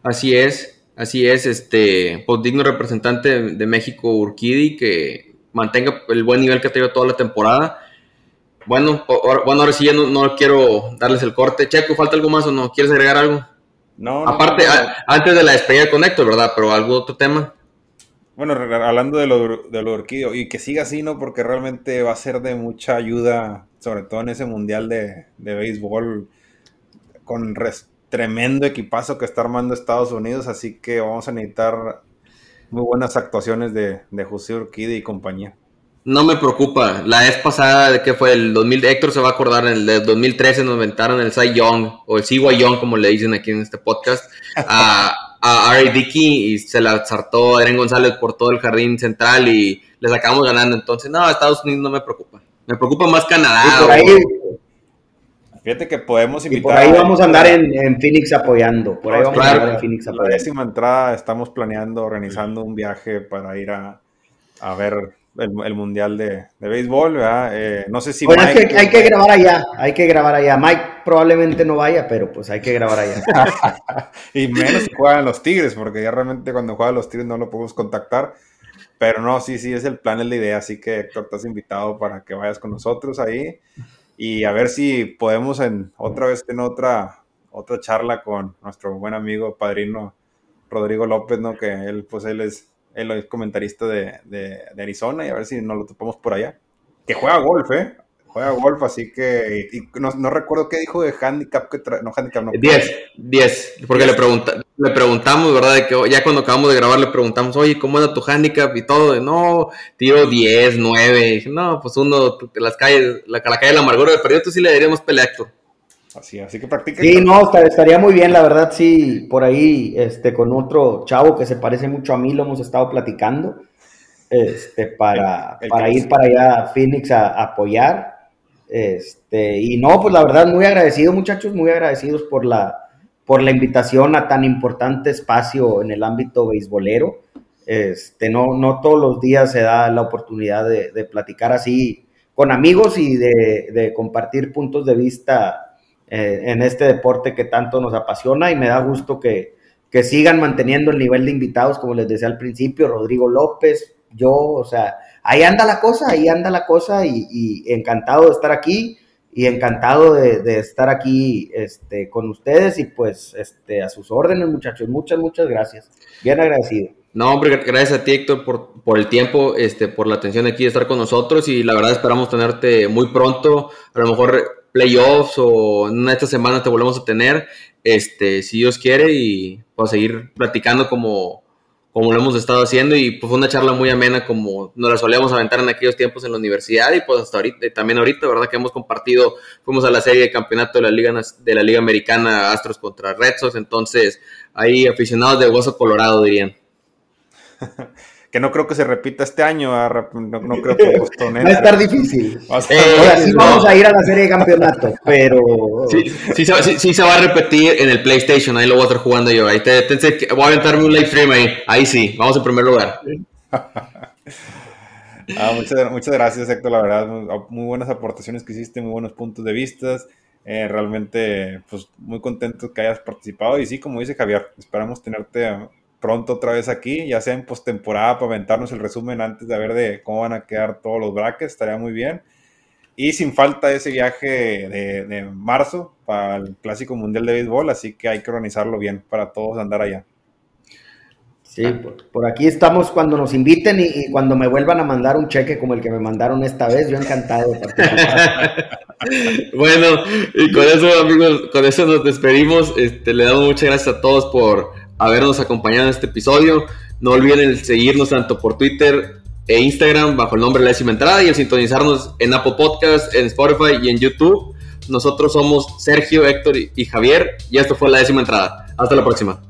Así es, así es, este, pues digno representante de México Urquidi que mantenga el buen nivel que ha tenido toda la temporada. Bueno, bueno, ahora sí ya no, no quiero darles el corte. Checo, ¿falta algo más o no? ¿Quieres agregar algo? No, Aparte, antes de la despedida con Héctor, ¿verdad? Pero algún otro tema. Bueno, hablando de lo, de lo orquídeo, y que siga así, ¿no? Porque realmente va a ser de mucha ayuda, sobre todo en ese mundial de, de béisbol, con tremendo equipazo que está armando Estados Unidos, así que vamos a necesitar muy buenas actuaciones de, de José Urquide y compañía no me preocupa. La vez pasada, de que fue el 2000, Héctor se va a acordar, en el de 2013 nos inventaron el Cy Young, o el Siwa Young, como le dicen aquí en este podcast, a, a Ari Dickey y se la saltó a Eren González por todo el jardín central y les acabamos ganando. Entonces, no, Estados Unidos no me preocupa. Me preocupa más Canadá. por ahí, Fíjate que podemos invitar. Y por ahí vamos a andar en, Phoenix apoyando. Por ahí vamos a andar en Phoenix apoyando. La décima entrada estamos planeando, organizando un viaje para ir a, a ver el, mundial de, béisbol, ¿verdad? Eh, no sé si. Bueno, Mike, que hay que grabar allá, hay que grabar allá. Mike probablemente no vaya, pero pues hay que grabar allá. y menos si juegan los Tigres, porque ya realmente cuando juegan los Tigres no lo podemos contactar. Pero no, sí, sí, es el plan, es la idea. Así que Héctor, estás invitado para que vayas con nosotros ahí y a ver si podemos en otra vez en otra, otra charla con nuestro buen amigo padrino Rodrigo López, ¿no? Que él, pues él es, él es comentarista de, de, de Arizona y a ver si nos lo topamos por allá. Que juega golf, ¿eh? juega golf, así que no, recuerdo qué dijo de handicap que no handicap no. 10, 10, porque Le, pregunta, le preguntamos, ¿verdad? De que ya cuando acabamos de grabar le preguntamos, "Oye, ¿cómo era tu handicap?" y todo, de, "No, tiro 10, 9." no, pues uno las calles, la, la calle de la amargura de perdido, tú sí le daríamos pelea, Así, así que practica. Sí, no, estaría muy bien, la verdad, sí, por ahí, este, con otro chavo que se parece mucho a mí, lo hemos estado platicando, este, para, para ir para allá a Phoenix a apoyar. Este, y no, pues la verdad, muy agradecido, muchachos, muy agradecidos por la, por la invitación a tan importante espacio en el ámbito beisbolero. Este, no, no todos los días se da la oportunidad de, platicar así con amigos y de, compartir puntos de vista eh, en este deporte que tanto nos apasiona y me da gusto que, que sigan manteniendo el nivel de invitados, como les decía al principio, Rodrigo López, yo, o sea, ahí anda la cosa, ahí anda la cosa y, encantado de estar aquí y encantado de, estar aquí este, con ustedes y pues este, a sus órdenes muchachos, muchas, muchas gracias, bien agradecido. No, hombre, gracias a ti, Héctor, por, por el tiempo, este, por la atención aquí de estar con nosotros y la verdad esperamos tenerte muy pronto, a lo mejor playoffs o en esta semana te volvemos a tener, este, si Dios quiere y pues seguir platicando como, como lo hemos estado haciendo y pues fue una charla muy amena como nos la solíamos aventar en aquellos tiempos en la universidad y pues hasta ahorita, también ahorita, ¿verdad? Que hemos compartido, fuimos a la serie de campeonato de la Liga, de la Liga Americana Astros contra Red Sox, entonces ahí aficionados de hueso colorado dirían. que no creo que se repita este año. No, creo que Va a estar difícil. Ahora sí vamos a ir a la serie de campeonato, pero. Sí, sí, se va a repetir en el PlayStation. Ahí lo voy a estar jugando yo. Ahí te, voy a aventarme un live stream ahí. Ahí sí, vamos en primer lugar. Ah, muchas, muchas, gracias, Héctor. La verdad, muy buenas aportaciones que hiciste, muy buenos puntos de vista. Eh, realmente, pues muy contento que hayas participado. Y sí, como dice Javier, esperamos tenerte pronto otra vez aquí, ya sea en postemporada para aventarnos el resumen antes de ver de cómo van a quedar todos los brackets, estaría muy bien. Y sin falta ese viaje de, marzo para el Clásico Mundial de Béisbol, así que hay que organizarlo bien para todos andar allá. Sí, por, aquí estamos cuando nos inviten y, cuando me vuelvan a mandar un cheque como el que me mandaron esta vez, yo encantado de participar. bueno, y con eso, amigos, con eso nos despedimos. Este, le damos muchas gracias a todos por habernos acompañado en este episodio. No olviden seguirnos tanto por Twitter e Instagram bajo el nombre La Décima Entrada y el sintonizarnos en Apple Podcast, en Spotify y en YouTube. Nosotros somos Sergio, Héctor y Javier y esto fue La Décima Entrada. Hasta la próxima.